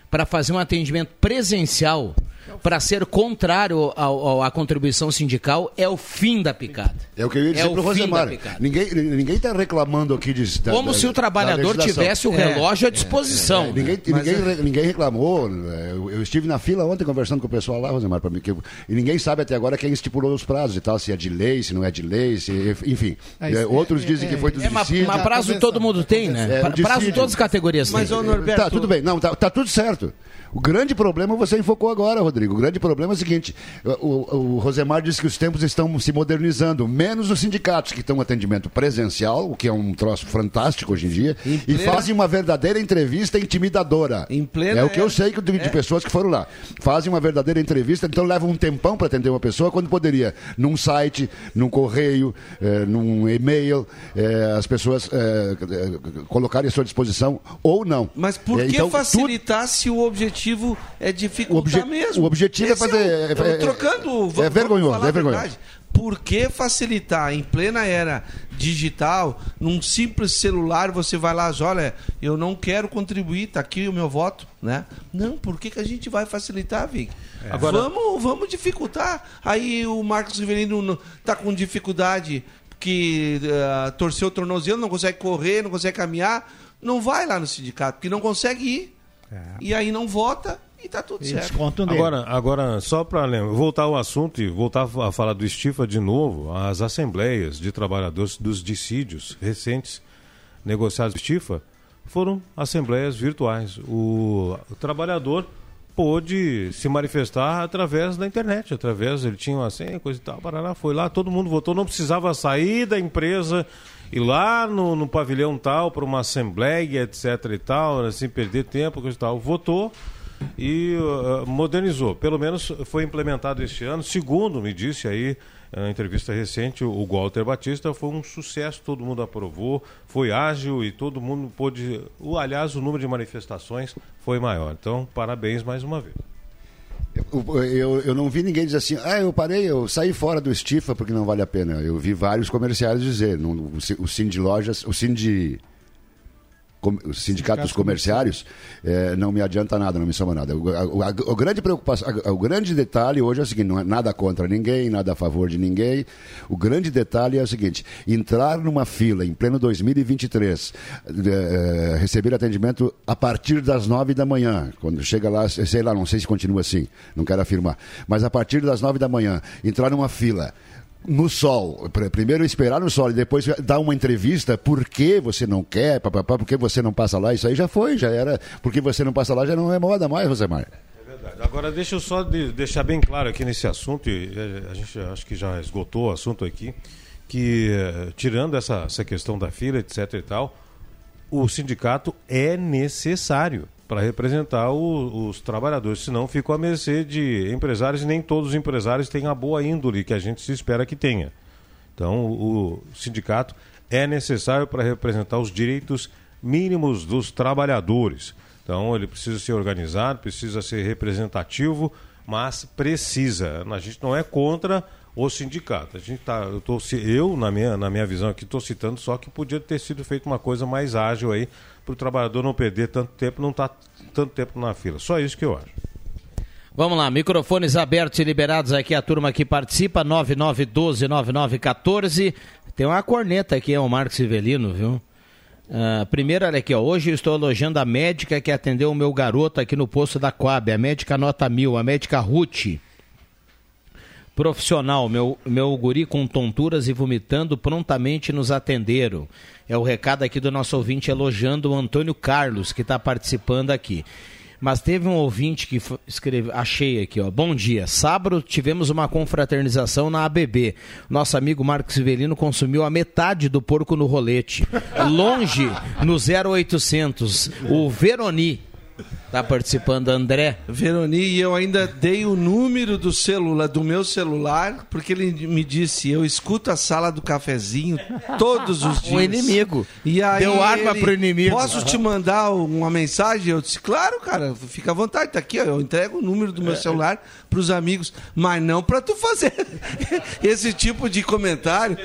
para fazer um atendimento presencial para ser contrário ao, à contribuição sindical é o fim da picada. É o que eu ia dizer é para o Rosemar. Ninguém está reclamando aqui de. Da, Como da, se o trabalhador tivesse o relógio é, à disposição. É, é, ninguém, ninguém, é- ninguém, reclamou. Eu, eu, estive na fila ontem conversando com o pessoal lá, Rosemar, para mim. Que, e ninguém sabe até agora quem estipulou os prazos e tal, se é de lei, se não é de lei, se, enfim. É, outros dizem que foi tudo é, mas, mas prazo todo mundo tem, né? prazo todas as categorias mas, têm. Norberto... Tá, tudo bem. Não, tá, tá tudo certo. O grande problema você enfocou agora, Rodrigo. O grande problema é o seguinte: o, o Rosemar disse que os tempos estão se modernizando, menos os sindicatos, que estão atendimento presencial, o que é um troço fantástico hoje em dia, em plena... e fazem uma verdadeira entrevista intimidadora. Em plena é o que eu sei de, de é. pessoas que foram lá. Fazem uma verdadeira entrevista, então levam um tempão para atender uma pessoa, quando poderia, num site, num correio, eh, num e-mail, eh, as pessoas eh, colocarem à sua disposição ou não. Mas por que então, facilitar tu... se o objetivo é dificultar o obje mesmo. O objetivo é Esse é fazer. É, é, trocando. É vergonhoso, é vergonhoso. Por que facilitar em plena era digital, num simples celular, você vai lá, olha, eu não quero contribuir, tá aqui o meu voto, né? Não, por que, que a gente vai facilitar, Vic? É. Agora... Vamos, vamos dificultar. Aí o Marcos Rivelino tá com dificuldade que uh, torceu o tornozelo, não consegue correr, não consegue caminhar, não vai lá no sindicato, porque não consegue ir. É. E aí não vota e tá tudo e certo. Agora, agora, só para voltar ao assunto e voltar a falar do Estifa de novo, as assembleias de trabalhadores dos dissídios recentes negociados do Estifa foram assembleias virtuais. O, o trabalhador pôde se manifestar através da internet, através, ele tinha uma senha, coisa e tal, parará, foi lá, todo mundo votou, não precisava sair da empresa ir lá no, no pavilhão tal para uma assembleia, etc e tal, assim, perder tempo, coisa e tal. Votou e uh, modernizou. Pelo menos foi implementado este ano. Segundo me disse aí, na entrevista recente, o Walter Batista foi um sucesso, todo mundo aprovou, foi ágil e todo mundo pôde. Aliás, o número de manifestações foi maior. Então, parabéns mais uma vez. Eu, eu, eu, não vi ninguém dizer assim, ah, eu parei, eu saí fora do Estifa porque não vale a pena. Eu vi vários comerciários dizer, no, o, o de Lojas, o Cine os sindicatos comerciários, é, não me adianta nada, não me soma nada. O, a, o grande preocupação, a, o grande detalhe hoje é o seguinte: não é nada contra ninguém, nada a favor de ninguém. O grande detalhe é o seguinte: entrar numa fila em pleno 2023, é, receber atendimento a partir das nove da manhã, quando chega lá, sei lá, não sei se continua assim, não quero afirmar, mas a partir das nove da manhã, entrar numa fila no sol. Primeiro esperar no sol e depois dar uma entrevista. Por que você não quer? Papapá, por que você não passa lá? Isso aí já foi, já era. Porque você não passa lá já não é moda mais, Rosemar. É verdade. Agora, deixa eu só de, deixar bem claro aqui nesse assunto, e a gente acho que já esgotou o assunto aqui, que eh, tirando essa, essa questão da fila, etc e tal, o sindicato é necessário para representar o, os trabalhadores, senão ficam à mercê de empresários e nem todos os empresários têm a boa índole que a gente se espera que tenha. Então, o, o sindicato é necessário para representar os direitos mínimos dos trabalhadores. Então, ele precisa ser organizado, precisa ser representativo, mas precisa. A gente não é contra o sindicato. A gente tá, eu, tô, eu na minha na minha visão aqui estou citando só que podia ter sido feito uma coisa mais ágil aí para o trabalhador não perder tanto tempo, não estar tá tanto tempo na fila. Só isso que eu acho. Vamos lá, microfones abertos e liberados aqui, a turma que participa, 9912-9914. Tem uma corneta aqui, é o Marcos Civelino, viu? Uh, primeiro, olha aqui, ó, hoje eu estou elogiando a médica que atendeu o meu garoto aqui no posto da Coab, a médica nota mil, a médica Ruth. Profissional, meu, meu guri com tonturas e vomitando prontamente nos atenderam. É o recado aqui do nosso ouvinte elogiando o Antônio Carlos, que está participando aqui. Mas teve um ouvinte que escreveu, achei aqui, ó. Bom dia. Sábado tivemos uma confraternização na ABB. Nosso amigo Marcos Civelino consumiu a metade do porco no rolete. Longe, no 0800, o Veroni Tá participando André. Veroni, e eu ainda dei o número do celular, do meu celular, porque ele me disse, eu escuto a sala do cafezinho todos os dias. O inimigo. E aí Deu arma ele, pro inimigo. Posso te mandar uma mensagem? Eu disse, claro, cara, fica à vontade, tá aqui, ó, eu entrego o número do meu celular pros amigos, mas não para tu fazer esse tipo de comentário,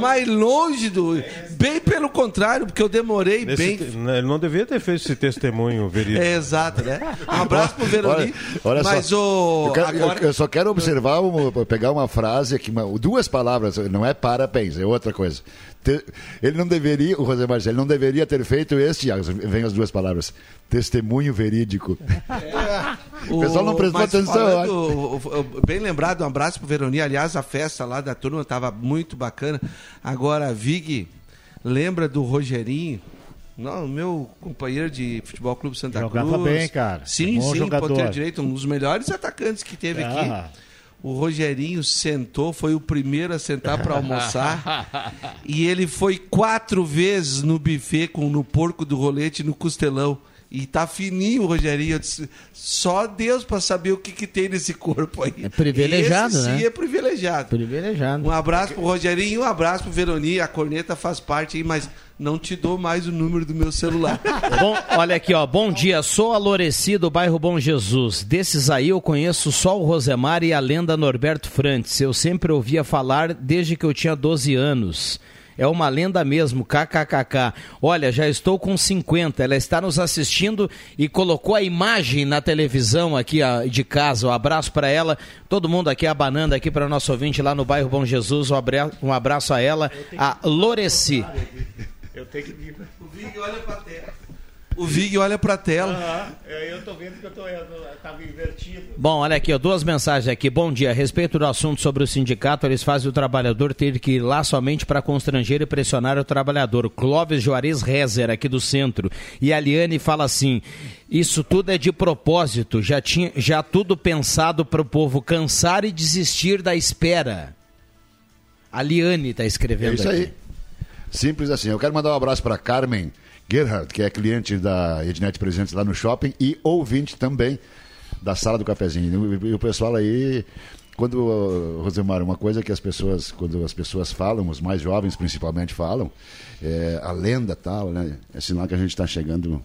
mais longe do... Bem pelo contrário, porque eu demorei Nesse bem... te- Ele não devia ter feito esse testemunho verídico. É, exato, né? Um abraço pro Veroni. Olha, olha mas só, o... eu, quero- agora... eu- eu só quero observar, pegar uma frase aqui, uma- duas palavras, não é parabéns, é outra coisa. Ele não deveria, o José Marcelo, não deveria ter feito este, vem as duas palavras, testemunho verídico. O pessoal não prestou mas atenção. falando, bem lembrado, um abraço pro Veroni. Aliás, a festa lá da turma estava muito bacana. Agora, Vig, lembra do Rogerinho? Não, meu companheiro de Futebol Clube Santa Jogava Cruz. bem, cara. Sim, Bom sim, jogador. ponteiro direito, um dos melhores atacantes que teve Ah. aqui. O Rogerinho sentou, foi o primeiro a sentar para almoçar. e ele foi quatro vezes no buffet com no porco do rolete no costelão. E tá fininho o Rogerinho. Eu disse, só Deus para saber o que, que tem nesse corpo aí. É privilegiado, Esse né? Sim, é privilegiado. Privilegiado. Um abraço pro Rogerinho, um abraço pro Veroni. A corneta faz parte aí, mas não te dou mais o número do meu celular. Bom, olha aqui, ó. Bom dia, sou a Loreci do bairro Bom Jesus. Desses aí eu conheço só o Rosemar e a lenda Norberto Frantz. Eu sempre ouvia falar desde que eu tinha 12 anos. É uma lenda mesmo, kkkk. Olha, já estou com 50. Ela está nos assistindo e colocou a imagem na televisão aqui de casa. Um abraço para ela. Todo mundo aqui abanando aqui para nosso ouvinte lá no bairro Bom Jesus. Um abra- um abraço a ela, a Loreci. Eu tenho que vir. o Vig olha pra tela. O Vig olha pra tela. eu tô vendo que eu tô, eu tava invertido. Bom, olha aqui, ó, duas mensagens aqui. Bom dia. A respeito do assunto sobre o sindicato, eles fazem o trabalhador ter que ir lá somente para constranger e pressionar o trabalhador. Clóvis Juarez Rezer, aqui do centro. E a Liane fala assim: isso tudo é de propósito, já, tinha, já tudo pensado para o povo cansar e desistir da espera. A Liane está escrevendo É isso aqui. aí. Simples assim. Eu quero mandar um abraço para Carmen Gerhardt, que é cliente da Ednet Presentes lá no shopping e ouvinte também da sala do cafezinho. E o pessoal aí, quando, Rosemar, uma coisa que as pessoas, quando as pessoas falam, os mais jovens principalmente falam, é a lenda tal, né? É sinal que a gente está chegando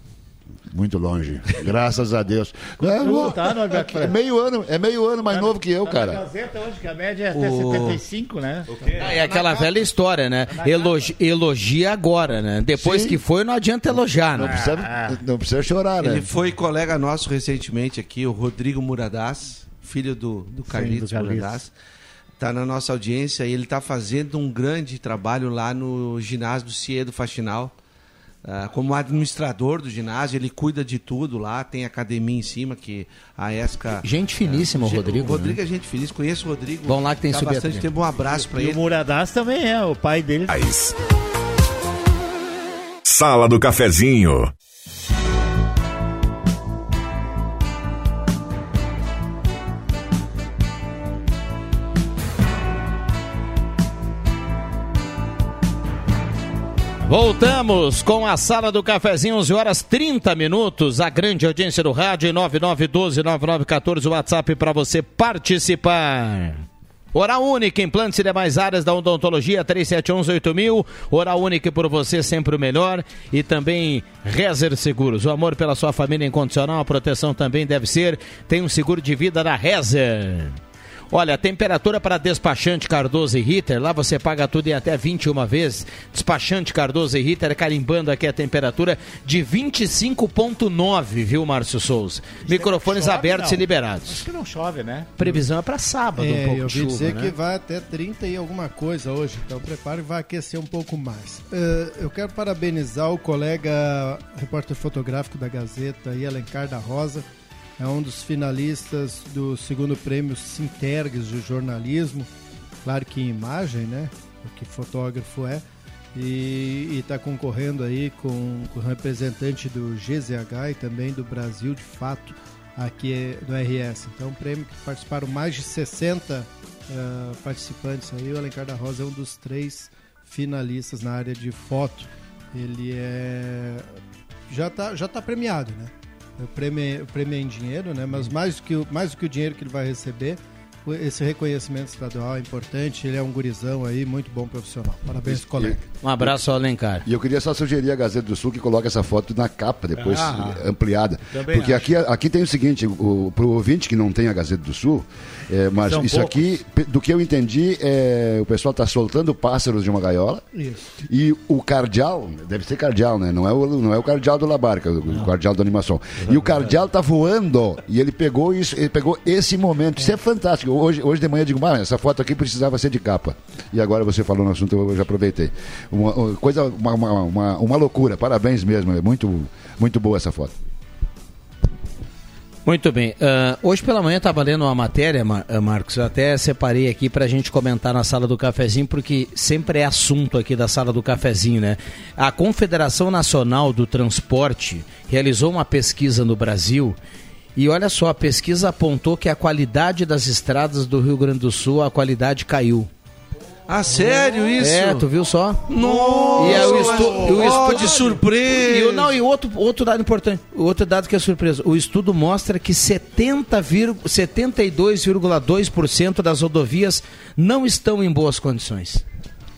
muito longe. Graças a Deus. É, Tu tá, é meio ano, é meio ano mais novo que eu, Tá na cara. Gazeta hoje, que a média é até O- 75, né? Ah, É aquela velha história, né? Elogi- elogia agora, né? Depois Sim. que foi, não adianta elogiar, Não né? precisa, não precisa chorar, né? Ele foi colega nosso recentemente aqui, o Rodrigo Muradás, filho do, do Carlitos. Muradás. Está na nossa audiência e ele está fazendo um grande trabalho lá no ginásio do Ciedo Faxinal. Ah, como administrador do ginásio, ele cuida de tudo lá, tem academia em cima que a ESCA. Gente finíssima, o Rodrigo. O Rodrigo né? é gente feliz, conheço o Rodrigo. Vão lá que tem subir bastante a tempo. Um abraço para E o ele. Muradás também é, o pai dele. Sala do Cafezinho. Voltamos com a sala do cafezinho, 11 horas 30 minutos. A grande audiência do rádio 9912-9914, o WhatsApp para você participar. Oral Única, implantes e demais áreas da odontologia, 3711-8000. Oral Única por você, sempre o melhor. E também Rezer Seguros. O amor pela sua família incondicional, a proteção também deve ser. Tem um seguro de vida da Rezer. Olha, a temperatura para despachante Cardoso e Ritter, lá você paga tudo em até 21 vezes. Despachante Cardoso e Ritter carimbando aqui a temperatura de 25.9, viu, Márcio Souza? Microfones chove, abertos não. e liberados. Acho que não chove, né? Previsão é para sábado, um É, pouco eu de chuva, dizer né? que vai até 30 e alguma coisa hoje, então prepare e vai aquecer um pouco mais. Eh, eu quero parabenizar o colega repórter fotográfico da Gazeta, aí, Alencar da Rosa, é um dos finalistas do segundo prêmio Sintergues de jornalismo, claro que em imagem, né, porque fotógrafo é, e está concorrendo aí com, com o representante do GZH e também do Brasil de Fato, aqui é do RS. Então, um prêmio que participaram mais de 60 ah, participantes aí. O Alencar da Rosa é um dos três finalistas na área de foto. Ele é já tá, já tá premiado, né? O prêmio, o prêmio é em dinheiro, né? Mas mais do, que, o- mais do que o dinheiro que ele vai receber, o- esse reconhecimento estadual é importante. Ele é um gurizão aí, muito bom profissional. Parabéns, colega. Um abraço ao Alencar. E eu queria só sugerir a Gazeta do Sul que coloque essa foto na capa depois Ah, ampliada. Porque acho. aqui, aqui tem o seguinte, o, pro ouvinte que não tem a Gazeta do Sul, é, mas São isso aqui, pe- do que eu entendi, é, o pessoal está soltando pássaros de uma gaiola Isso. e o cardeal, deve ser cardeal, né? Não é o, não é o cardeal do Labarca, o cardeal do animação. E o cardeal tá voando e ele pegou isso, ele pegou esse momento. Isso é fantástico. Hoje, hoje de manhã eu digo, "Ah, essa foto aqui precisava ser de capa. E agora você falou no assunto, eu já aproveitei. Uma, uma coisa, uma, uma, uma, uma loucura. Parabéns mesmo. É muito, muito boa essa foto. Muito bem. Ah, hoje pela manhã estava lendo uma matéria, Mar- ah, Marcos. Eu até separei aqui para a gente comentar na sala do cafezinho, porque sempre é assunto aqui da sala do cafezinho, né? A Confederação Nacional do Transporte realizou uma pesquisa no Brasil. E olha só, a pesquisa apontou que a qualidade das estradas do Rio Grande do Sul, a qualidade caiu. Ah, sério isso? É, tu viu só? Nossa, E é o estu- mas- e o oh, estu- de surpresa. E, o- não, e outro, outro dado importante, o outro dado que é surpresa. O estudo mostra que 70, vir- 72,2% das rodovias não estão em boas condições.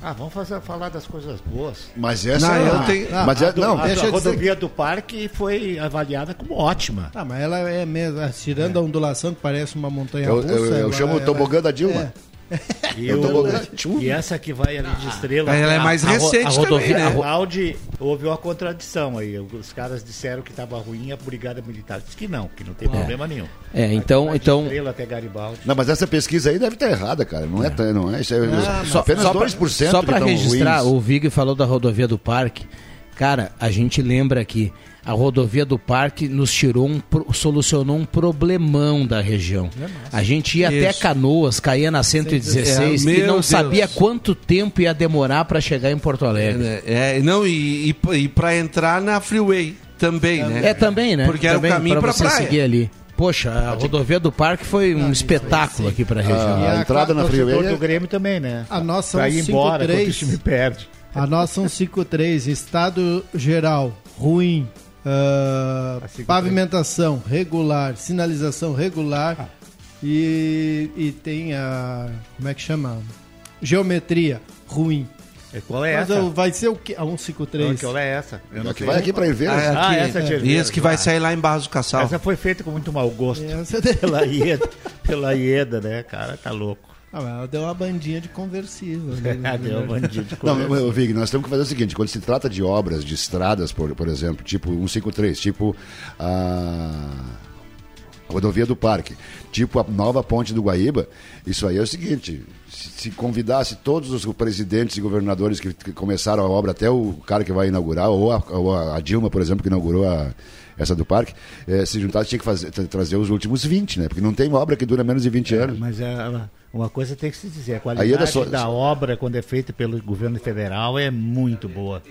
Ah, vamos fazer, falar das coisas boas. Mas essa Não, é eu a- tenho- mas a, é, do- não, a, deixa a eu dizer- rodovia do parque foi avaliada como ótima. Ah, mas ela é mesmo, ah, tirando a ondulação que parece uma montanha Eu, russa. eu, eu ela- chamo o ela- tobogã da Dilma. É. E, o- e essa que vai ali de estrela. Ela é mais a- a recente a também, rodovia, né? A Audi houve uma contradição aí. Os caras disseram que estava ruim a brigada militar. Diz que não, que não tem problema nenhum. É, então, então Estrela até Garibaldi. Não, mas essa pesquisa aí deve estar errada, cara. Não é, tão- não é, isso é só, apenas só pra- 2% Só que para estão registrar, ruins. o Vig falou da rodovia do Parque. Cara, a gente lembra que a rodovia do Parque nos tirou um, solucionou um problemão da região. A gente ia até Isso. Canoas, caía na 116 É, e não meu sabia Deus. quanto tempo ia demorar para chegar em Porto Alegre. É, é, não, e, e, e para entrar na freeway também, né? É também, né? Porque era o Também caminho pra você praia. seguir ali. Poxa, a rodovia do Parque foi um espetáculo aqui para a região. E A a entrada na ca- freeway é- do Grêmio também, né? A nossa Pra ir embora quando o 153. time perde. A nossa 153, estado geral, ruim. Ah, 53. pavimentação regular, sinalização regular e, e tem a. Como é que chama? Geometria ruim. E Qual é Mas essa? ah, vai ser o que? A 153. Qual é essa? Eu não Que vai aqui para ir ver. Ah, Ah, aqui, essa é Esse que vai sair lá em Barros do Cassal. Essa foi feita com muito mau gosto. Essa- Pela Ieda, pela Ieda, né, cara? Tá louco. Ah, mas ela deu uma bandinha de conversível. né? Deu um bandido de Não, conversa. meu, Vig, nós temos que fazer o seguinte: quando se trata de obras, de estradas, por, por exemplo, tipo 153, tipo a rodovia do Parque, tipo a nova ponte do Guaíba, isso aí é o seguinte: se, se convidasse todos os presidentes e governadores que, que começaram a obra, até o cara que vai inaugurar, ou a, ou a Dilma, por exemplo, que inaugurou a- essa do Parque, eh, se juntasse, tinha que fazer, tra- trazer os últimos 20, né? Porque não tem obra que dura menos de 20 anos. Mas é, uma coisa tem que se dizer, a Aí qualidade é da sua- da obra, quando é feita pelo governo federal, é muito boa.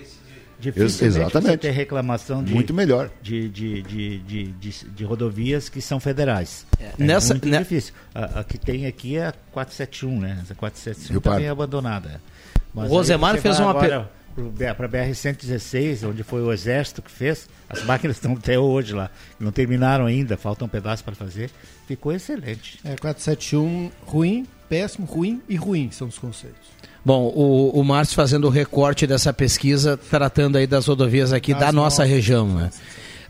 Dificilmente exatamente. você ter reclamação de, Muito melhor. de, de, de, de, de- de rodovias que são federais. É, Nessa- muito ne- difícil. A, a que tem aqui é a 471, né? Essa 471 Rio também é abandonada. Mas O Rosemar fez uma agora Para a BR-116, onde foi o Exército que fez, as máquinas estão até hoje lá. Não terminaram ainda, falta um pedaço para fazer. Ficou excelente. É 471, ruim, péssimo, ruim e ruim são os conceitos. Bom, o, o Márcio fazendo o recorte dessa pesquisa, tratando aí das rodovias aqui Das da nossa novas. região, né?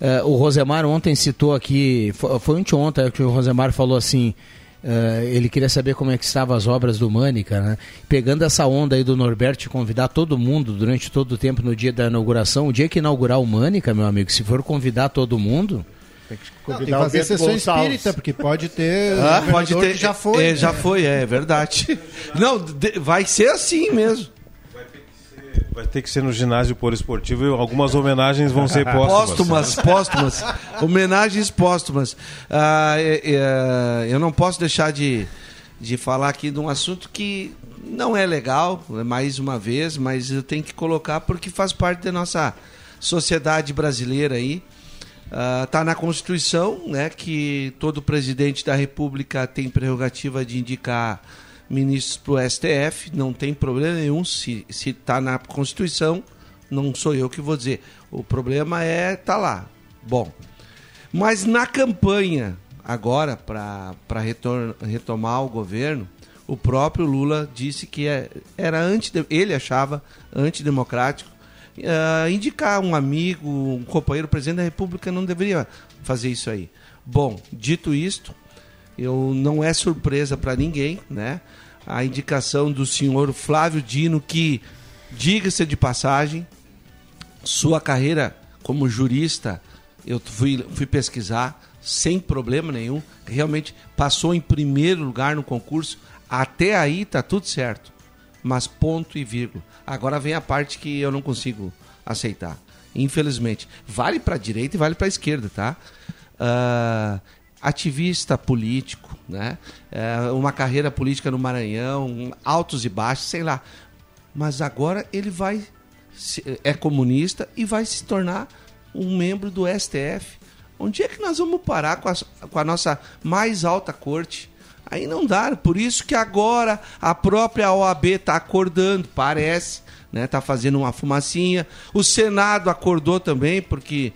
Eh, o Rosemar ontem citou aqui, fo- foi ontem ontem que o Rosemar falou assim, Uh, ele queria saber como é que estavam as obras do Mânica, né? Pegando essa onda aí do Norberto de convidar todo mundo durante todo o tempo no dia da inauguração, o dia que inaugurar o Mânica, meu amigo, se for convidar todo mundo, tem que convidar Não, fazer sessão espírita, porque pode ter. Ah, pode ter. já foi. É, já foi, é, é verdade. Não, vai ser assim mesmo. Vai ter que ser no ginásio poliesportivo e algumas homenagens vão ser póstumas. Póstumas, póstumas. homenagens póstumas. Ah, é, é, eu não posso deixar de, de falar aqui de um assunto que não é legal, mais uma vez, mas eu tenho que colocar porque faz parte da nossa sociedade brasileira aí. Está ah, uh, na Constituição né, que todo presidente da República tem prerrogativa de indicar ministros para o STF, não tem problema nenhum se está na Constituição, não sou eu que vou dizer. O problema é tá lá. Bom, mas na campanha agora para retomar o governo, o próprio Lula disse que é, era anti, ele achava antidemocrático uh, indicar um amigo, um companheiro, presidente da República não deveria fazer isso aí. Bom, dito isto, eu não é surpresa para ninguém, né? A indicação do senhor Flávio Dino, que, diga-se de passagem, sua carreira como jurista, eu fui, fui pesquisar sem problema nenhum, realmente passou em primeiro lugar no concurso, até aí tá tudo certo. Mas ponto e vírgula. Agora vem a parte que eu não consigo aceitar. Infelizmente. Vale para direita e vale para esquerda, tá? Uh, ativista político, né? É, uma carreira política no Maranhão, altos e baixos, sei lá. Mas agora ele vai é comunista e vai se tornar um membro do STF. Onde é que nós vamos parar com a, com a nossa mais alta corte? Aí não dá. Por isso que agora a própria OAB está acordando, parece, né? Tá fazendo uma fumacinha. O Senado acordou também, porque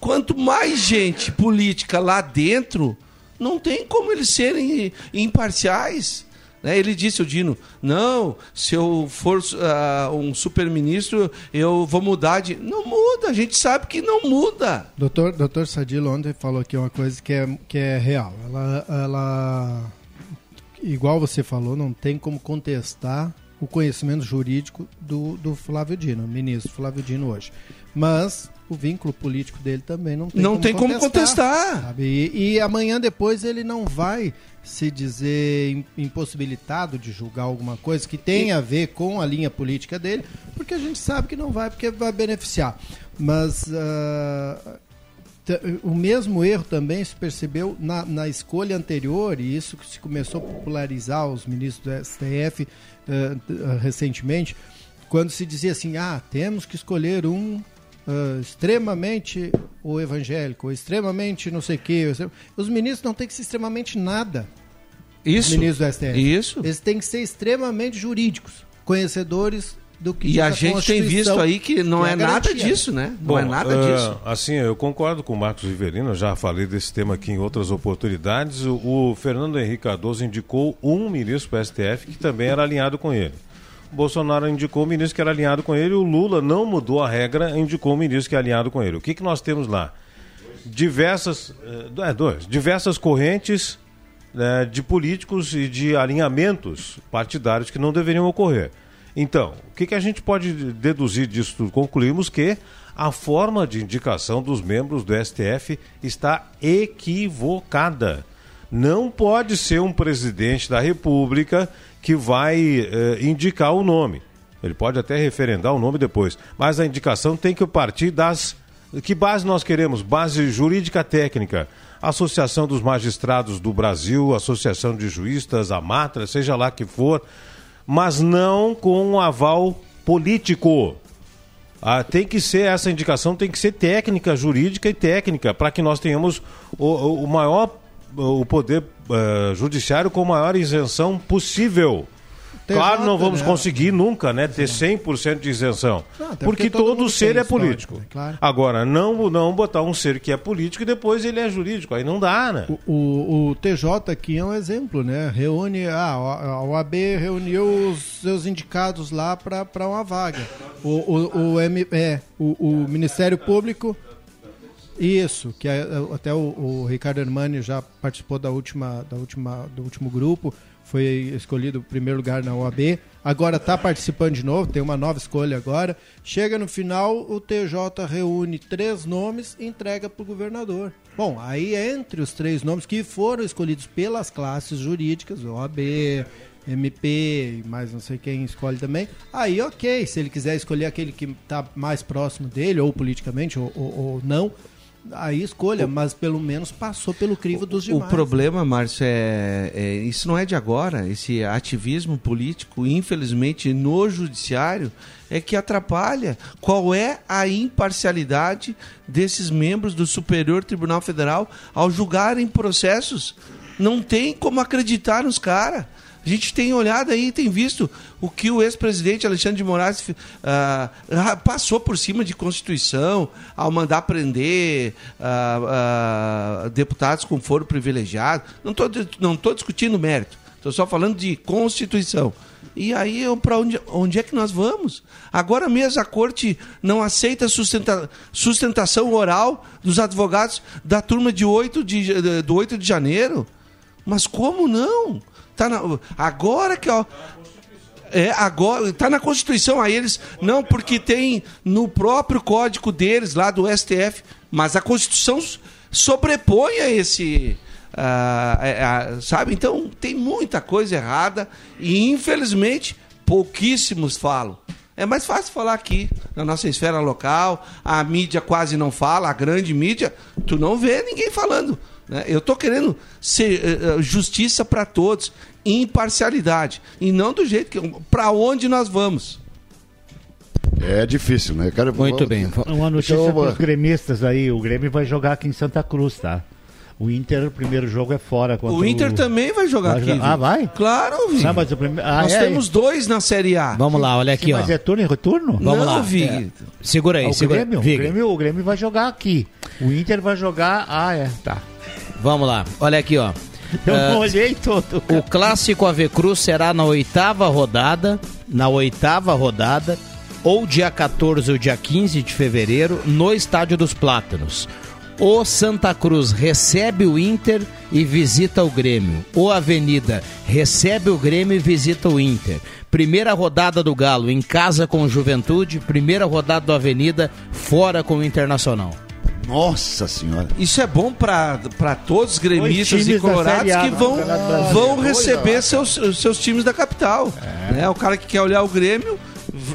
quanto mais gente política lá dentro, não tem como eles serem imparciais. Né? Ele disse, o Dino, não, se eu for uh, um super-ministro, eu vou mudar de... Não muda, a gente sabe que não muda. Doutor, doutor Sadilo ontem falou aqui uma coisa que é, que é real. Ela, ela, igual você falou, não tem como contestar o conhecimento jurídico do, do Flávio Dino, ministro Flávio Dino hoje. Mas o vínculo político dele também não tem não como tem contestar, como contestar. E, e, amanhã depois ele não vai se dizer impossibilitado de julgar alguma coisa que tenha a ver com a linha política dele, porque a gente sabe que não vai, porque vai beneficiar. Mas uh, o mesmo erro também se percebeu na, na, escolha anterior, e isso que se começou a popularizar os ministros do STF uh, uh, recentemente, quando se dizia assim: ah, temos que escolher um uh, extremamente o evangélico, extremamente não sei o quê. Os ministros não têm que ser extremamente nada. Isso. Os ministros do STF. Isso. Eles têm que ser extremamente jurídicos, conhecedores do que E a, a gente tem visto aí que não é, é nada disso, né? Não Bom, é nada uh, disso. Assim, eu concordo com o Marcos Riverino, já falei desse tema aqui em outras oportunidades. O, o Fernando Henrique Cardoso indicou um ministro para o STF que também era alinhado com ele. Bolsonaro indicou o ministro que era alinhado com ele, o Lula não mudou a regra, indicou o ministro que é alinhado com ele. O que, que nós temos lá? Diversas, é, dois, diversas correntes né, de políticos e de alinhamentos partidários que não deveriam ocorrer. Então, o que, que a gente pode deduzir disso tudo? Concluímos que a forma de indicação dos membros do STF está equivocada. Não pode ser um presidente da República que vai eh, indicar o nome. Ele pode até referendar o nome depois, mas a indicação tem que partir das. Que base nós queremos? Base jurídica técnica. Associação dos Magistrados do Brasil, Associação de Juízes, a Matra, seja lá que for, mas não com um aval político. Ah, tem que ser, essa indicação tem que ser técnica, jurídica e técnica, para que nós tenhamos o, o maior o poder uh, judiciário com a maior isenção possível. claro, não vamos né? conseguir nunca, né, ter 100% de isenção. Não, porque, porque, todo, todo ser é político. Né? Claro. Agora, não, não botar um ser que é político e depois ele é jurídico. Aí não dá, né? O, o, o TJ aqui é um exemplo, né? Reúne, ah, a OAB reuniu os seus indicados lá para uma vaga. O, o, o, M, é, o, o Ministério Público Isso, que é, é, até o, o Ricardo Hermani já participou da última, da última, do último grupo, foi escolhido primeiro lugar na OAB, agora está participando de novo, tem uma nova escolha agora. Chega no final, o TJ reúne três nomes e entrega para o governador. Bom, aí entre os três nomes que foram escolhidos pelas classes jurídicas, OAB, MP, mais não sei quem escolhe também. Aí, ok, se ele quiser escolher aquele que está mais próximo dele, ou politicamente, ou, ou, ou não, aí escolha, o, mas pelo menos passou pelo crivo dos demais. O problema, Márcio, é, é, isso não é de agora. Esse ativismo político, infelizmente, no judiciário, é que atrapalha. Qual é a imparcialidade desses membros do Superior Tribunal Federal ao julgarem processos? Não tem como acreditar nos caras. A gente tem olhado aí, tem visto o que o ex-presidente Alexandre de Moraes uh, passou por cima de Constituição ao mandar prender uh, uh, deputados com foro privilegiado. Não estou não tô discutindo mérito, estou só falando de Constituição. E aí, para onde, onde é que nós vamos? Agora mesmo a corte não aceita sustenta, sustentação oral dos advogados da turma de 8 de, do 8 de janeiro. Mas como não? Tá na, agora que ó, é, agora tá na Constituição aí eles não porque tem no próprio código deles lá do STF, mas a Constituição sobrepõe a esse sabe? Então tem muita coisa errada e infelizmente pouquíssimos falam. É mais fácil falar aqui, na nossa esfera local, a mídia quase não fala, a grande mídia, tu não vê ninguém falando. Né? Eu estou querendo ser uh, justiça para todos, imparcialidade. E não do jeito que. Para onde nós vamos? É difícil, né? Quero... Muito bem. Uma notícia então, para os gremistas aí: o Grêmio vai jogar aqui em Santa Cruz, tá? O Inter, o primeiro jogo é fora. O Inter o... também vai jogar vai aqui. Jogar... Ah, vai? Claro, Vi. Não, mas o prime... ah, Nós é, temos dois na Série A. Vamos lá, olha aqui, Sim, ó. Mas é turno e retorno? Vamos Não, lá. Vi. É. Segura aí, ah, o segura. Grêmio, o Grêmio, o Grêmio vai jogar aqui. O Inter vai jogar... Ah, é, tá. Vamos lá, olha aqui, ó. Eu uh, olhei todo. Cara. O clássico Ave Cruz será na oitava rodada, na oitava rodada, ou dia 14 ou dia 15 de fevereiro, no Estádio dos Plátanos. O Santa Cruz recebe o Inter e visita o Grêmio. O Avenida recebe o Grêmio e visita o Inter. Primeira rodada do Galo em casa com o Juventude, primeira rodada do Avenida fora com o Internacional. Nossa senhora. Isso é bom para todos os gremistas e colorados que vão, vão receber seus, seus times da capital. É. Né? O cara que quer olhar o Grêmio,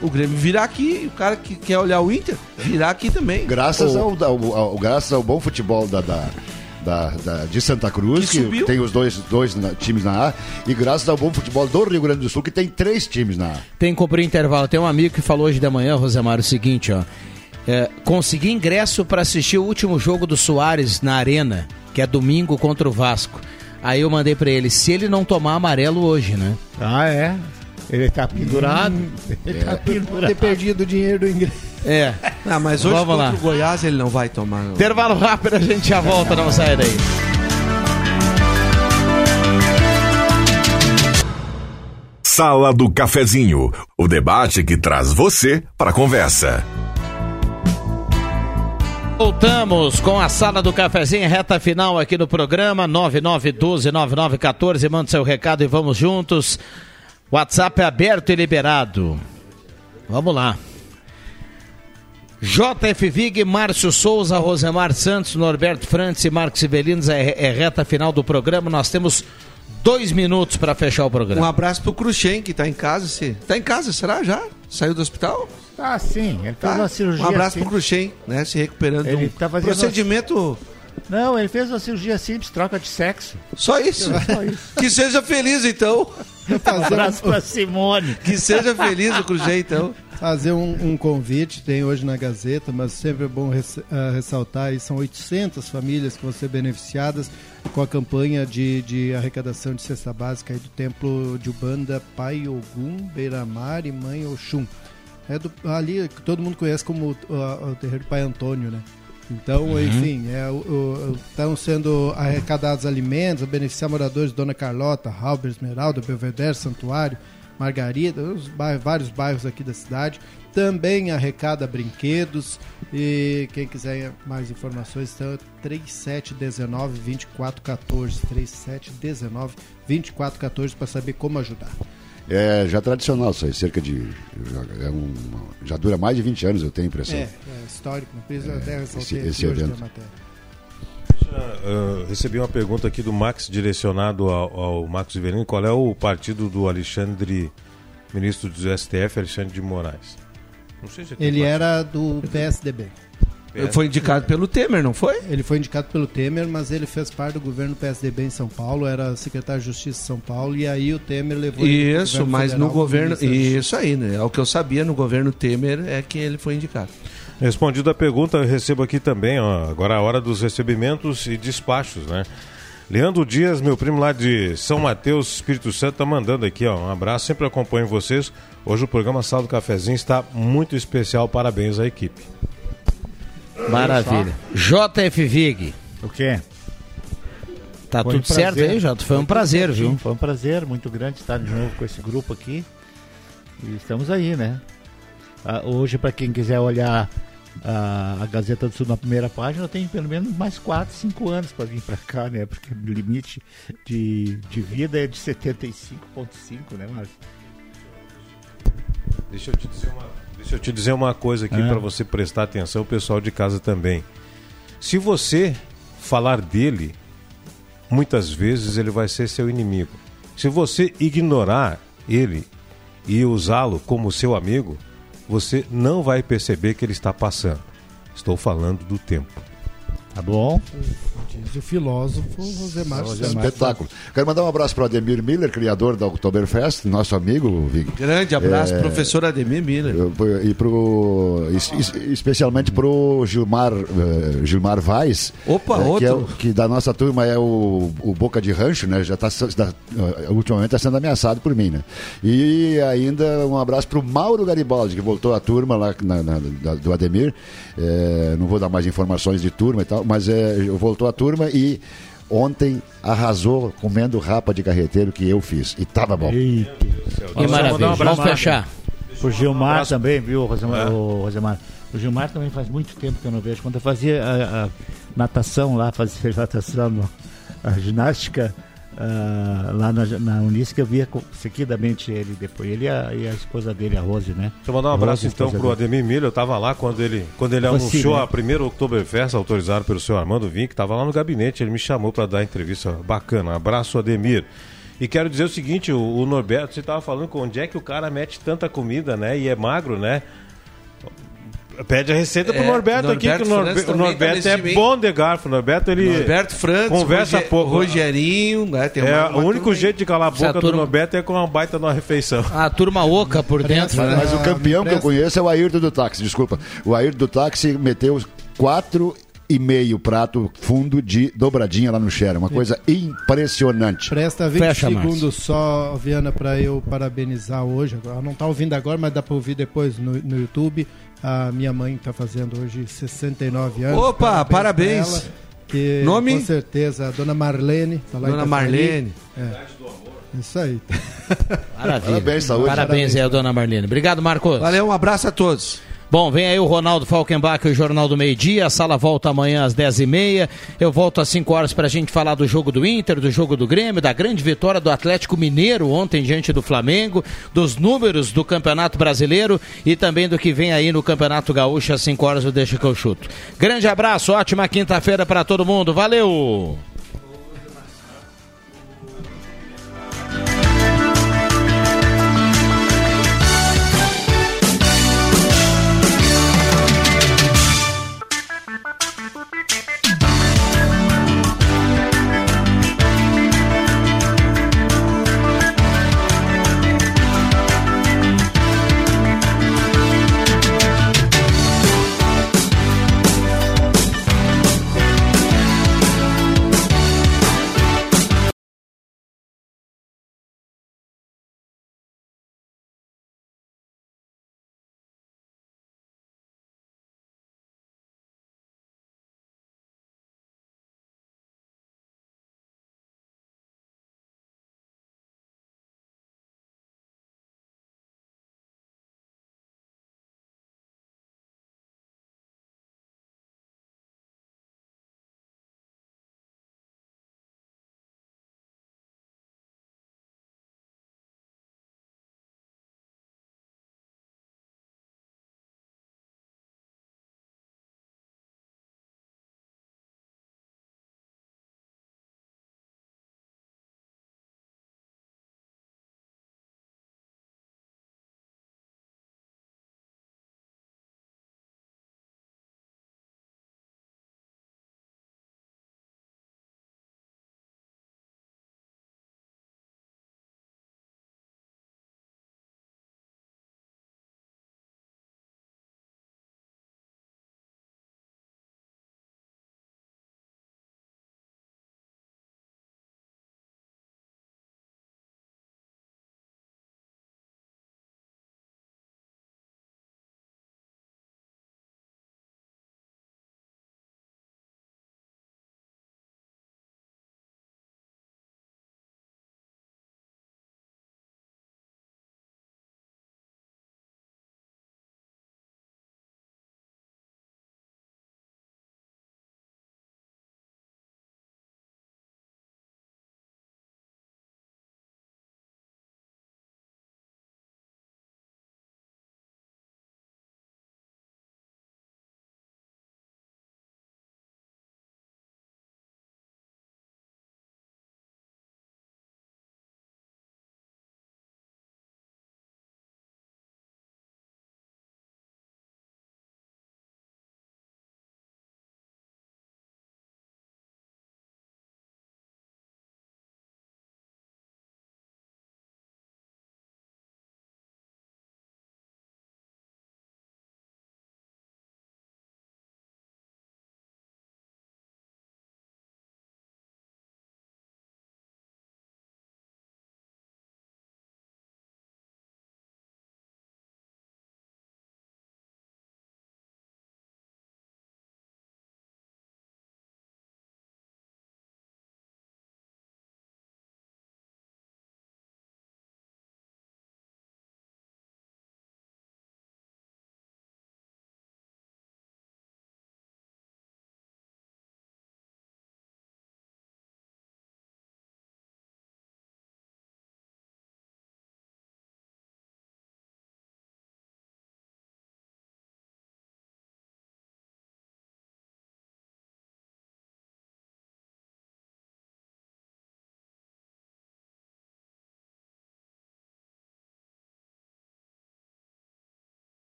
o Grêmio virá aqui. O cara que quer olhar o Inter, virá aqui também. Graças, ao, ao, ao, graças ao bom futebol da, da... Da, da, de Santa Cruz, que, que tem os dois, dois na, times na A, e graças ao bom futebol do Rio Grande do Sul, que tem três times na A. Tem que cumprir intervalo. Tem um amigo que falou hoje de manhã, Rosemar, o seguinte, ó é, consegui ingresso para assistir o último jogo do Soares na Arena, que é domingo contra o Vasco. Aí eu mandei para ele, se ele não tomar amarelo hoje, né? Ah, é? Ele tá pendurado. Hum, ele tá é. tá pendurado. Ter perdido o dinheiro do ingresso. É. Ah, mas hoje Vamos contra lá. o Goiás ele não vai tomar. Não. Intervalo rápido, a gente já volta, não sai daí. Sala do Cafezinho, o debate que traz você para a conversa. Voltamos com a sala do cafezinho, reta final aqui no programa 99129914. Manda seu recado e vamos juntos. WhatsApp é aberto e liberado. Vamos lá. JF Vig, Márcio Souza, Rosemar Santos, Norberto Frantz e Marcos Sibelinos é, é reta final do programa. Nós temos dois minutos para fechar o programa. Um abraço pro Cruxem, que está em casa. Se... Tá em casa, será já? Saiu do hospital? Ah, sim. Ele fez tá. uma cirurgia. Um abraço pro Cruxem, né? Se recuperando. Ele um tá fazendo procedimento. Uma... Não, ele fez uma cirurgia simples, troca de sexo. Só isso? Só isso. que seja feliz, então. Um abraço pra Simone. Que seja feliz o então. Fazer um, um, convite, tem hoje na Gazeta, mas sempre é bom res, uh, ressaltar, e são 800 famílias que vão ser beneficiadas com a campanha de, de arrecadação de cesta básica do Templo de Ubanda Pai Ogum, Beiramar e Mãe Oxum. É do, ali que todo mundo conhece como o, o, o terreiro do Pai Antônio, né? Então, uhum. enfim, é, estão sendo arrecadados alimentos a beneficiar moradores de Dona Carlota, Halber, Esmeralda, Belvedere, Santuário, Margarida, os bairros, vários bairros aqui da cidade. Também arrecada brinquedos e quem quiser mais informações, então 3719 2414 3719 2414 para saber como ajudar. É já tradicional isso aí, cerca de. Já, é um, já dura mais de 20 anos, eu tenho a impressão. É, é histórico, não precisa até esse, ressaltar esse evento. na matéria. Uh, recebi uma pergunta aqui do Max, direcionado ao, ao Marcos Iverino. Qual é o partido do Alexandre, ministro do STF, Alexandre de Moraes? Não sei se tem Ele partido. era do PSDB. Foi indicado pelo Temer, não foi? Ele foi indicado pelo Temer, mas ele fez parte do governo PSDB em São Paulo, era secretário de Justiça de São Paulo, e aí o Temer levou Isso, governo mas federal no governo. Isso aí, né? É o que eu sabia no governo Temer é que ele foi indicado. Respondido a pergunta, eu recebo aqui também, ó, agora a hora dos recebimentos e despachos, né? Leandro Dias, meu primo lá de São Mateus, Espírito Santo, tá mandando aqui, ó, um abraço, sempre acompanho vocês. Hoje o programa Sala do Cafezinho está muito especial, parabéns à equipe. Maravilha. JF Vig. O quê? Tá Foi um tudo certo prazer. aí, Jota? Foi um prazer, Sim, viu? Foi um prazer muito grande estar de novo com esse grupo aqui. E estamos aí, né? Ah, hoje, para quem quiser olhar ah, a Gazeta do Sul na primeira página, eu tenho pelo menos mais 4, 5 anos para vir para cá, né? Porque o limite de, de vida é de 75,5, né, Márcio? Deixa eu te dizer uma, deixa eu te dizer uma coisa aqui Ah. para você prestar atenção, o pessoal de casa também. Se você falar dele, muitas vezes ele vai ser seu inimigo. Se você ignorar ele e usá-lo como seu amigo, você não vai perceber que ele está passando. Estou falando do tempo. Tá bom? Diz o filósofo Rosemar Santos. Espetáculo. Quero mandar um abraço para o Ademir Miller, criador da Oktoberfest, nosso amigo, Vig. Grande abraço, É, professor Ademir Miller. E pro, es- es- especialmente pro Gilmar, eh, Gilmar Vaz. Opa, eh, que, é outro. o- que da nossa turma é o, o Boca de Rancho, né? Já tá, ultimamente está sendo ameaçado por mim, né? E ainda um abraço pro Mauro Garibaldi, que voltou à turma lá na- na- da- do Ademir. Eh, não vou dar mais informações de turma e tal, mas é, voltou à turma e ontem arrasou comendo rapa de carreteiro que eu fiz. E tava bom. Eita. Que maravilha. Vamos fechar. O Gilmar também, viu, Rosemar, o Rosemar? O Gilmar também faz muito tempo que eu não vejo. Quando eu fazia a, a natação lá, fazia natação, a ginástica ah, lá na, na Unisc, eu via seguidamente ele depois. Ele e a, e a esposa dele, a Rose, né? Deixa eu mandar um abraço Rose, então pro. Ademir Miller. Eu estava lá quando ele, quando ele anunciou né? a primeira Oktoberfest, autorizado pelo senhor Armando Vink, estava lá no gabinete. Ele me chamou para dar entrevista bacana. Abraço, Ademir. E quero dizer o seguinte: o, o Norberto, você estava falando com onde é que o cara mete tanta comida, né? E é magro, né? Pede a receita pro É, Norberto, aqui, Norberto que o, Norbe- o tá Norberto é bom de garfo. O Norberto, ele. Norberto conversa Roger- pouco. Rogerinho, né? Tem É, uma- uma o único turma jeito de calar a boca do turma- Norberto é com uma baita numa refeição. A turma oca por dentro, né? Mas o campeão que eu conheço é o Ayrton do táxi, desculpa. O Ayrton do táxi meteu quatro e meio prato fundo de dobradinha lá no Xera. Uma coisa impressionante. Presta 20 Fecha, segundos só, Viana, para eu parabenizar hoje. Ela não está ouvindo agora, mas dá para ouvir depois no, no YouTube. A minha mãe está fazendo hoje 69 anos. Opa, parabéns. pra ela, que, Nome? Com certeza, a dona Marlene. Tá lá Dona. Marlene. Isso aí. Maravilha. Parabéns, saúde. Parabéns aí, a dona Marlene. Obrigado, Marcos. Valeu, um abraço a todos. Bom, vem aí o Ronaldo Falkenbach, o Jornal do Meio Dia. A sala volta amanhã às 10h30. Eu volto às 5 horas para a gente falar do jogo do Inter, do jogo do Grêmio, da grande vitória do Atlético Mineiro ontem diante do Flamengo, dos números do Campeonato Brasileiro e também do que vem aí no Campeonato Gaúcho às 5 horas. Eu deixo que eu chuto. Grande abraço, ótima quinta-feira para todo mundo. Valeu!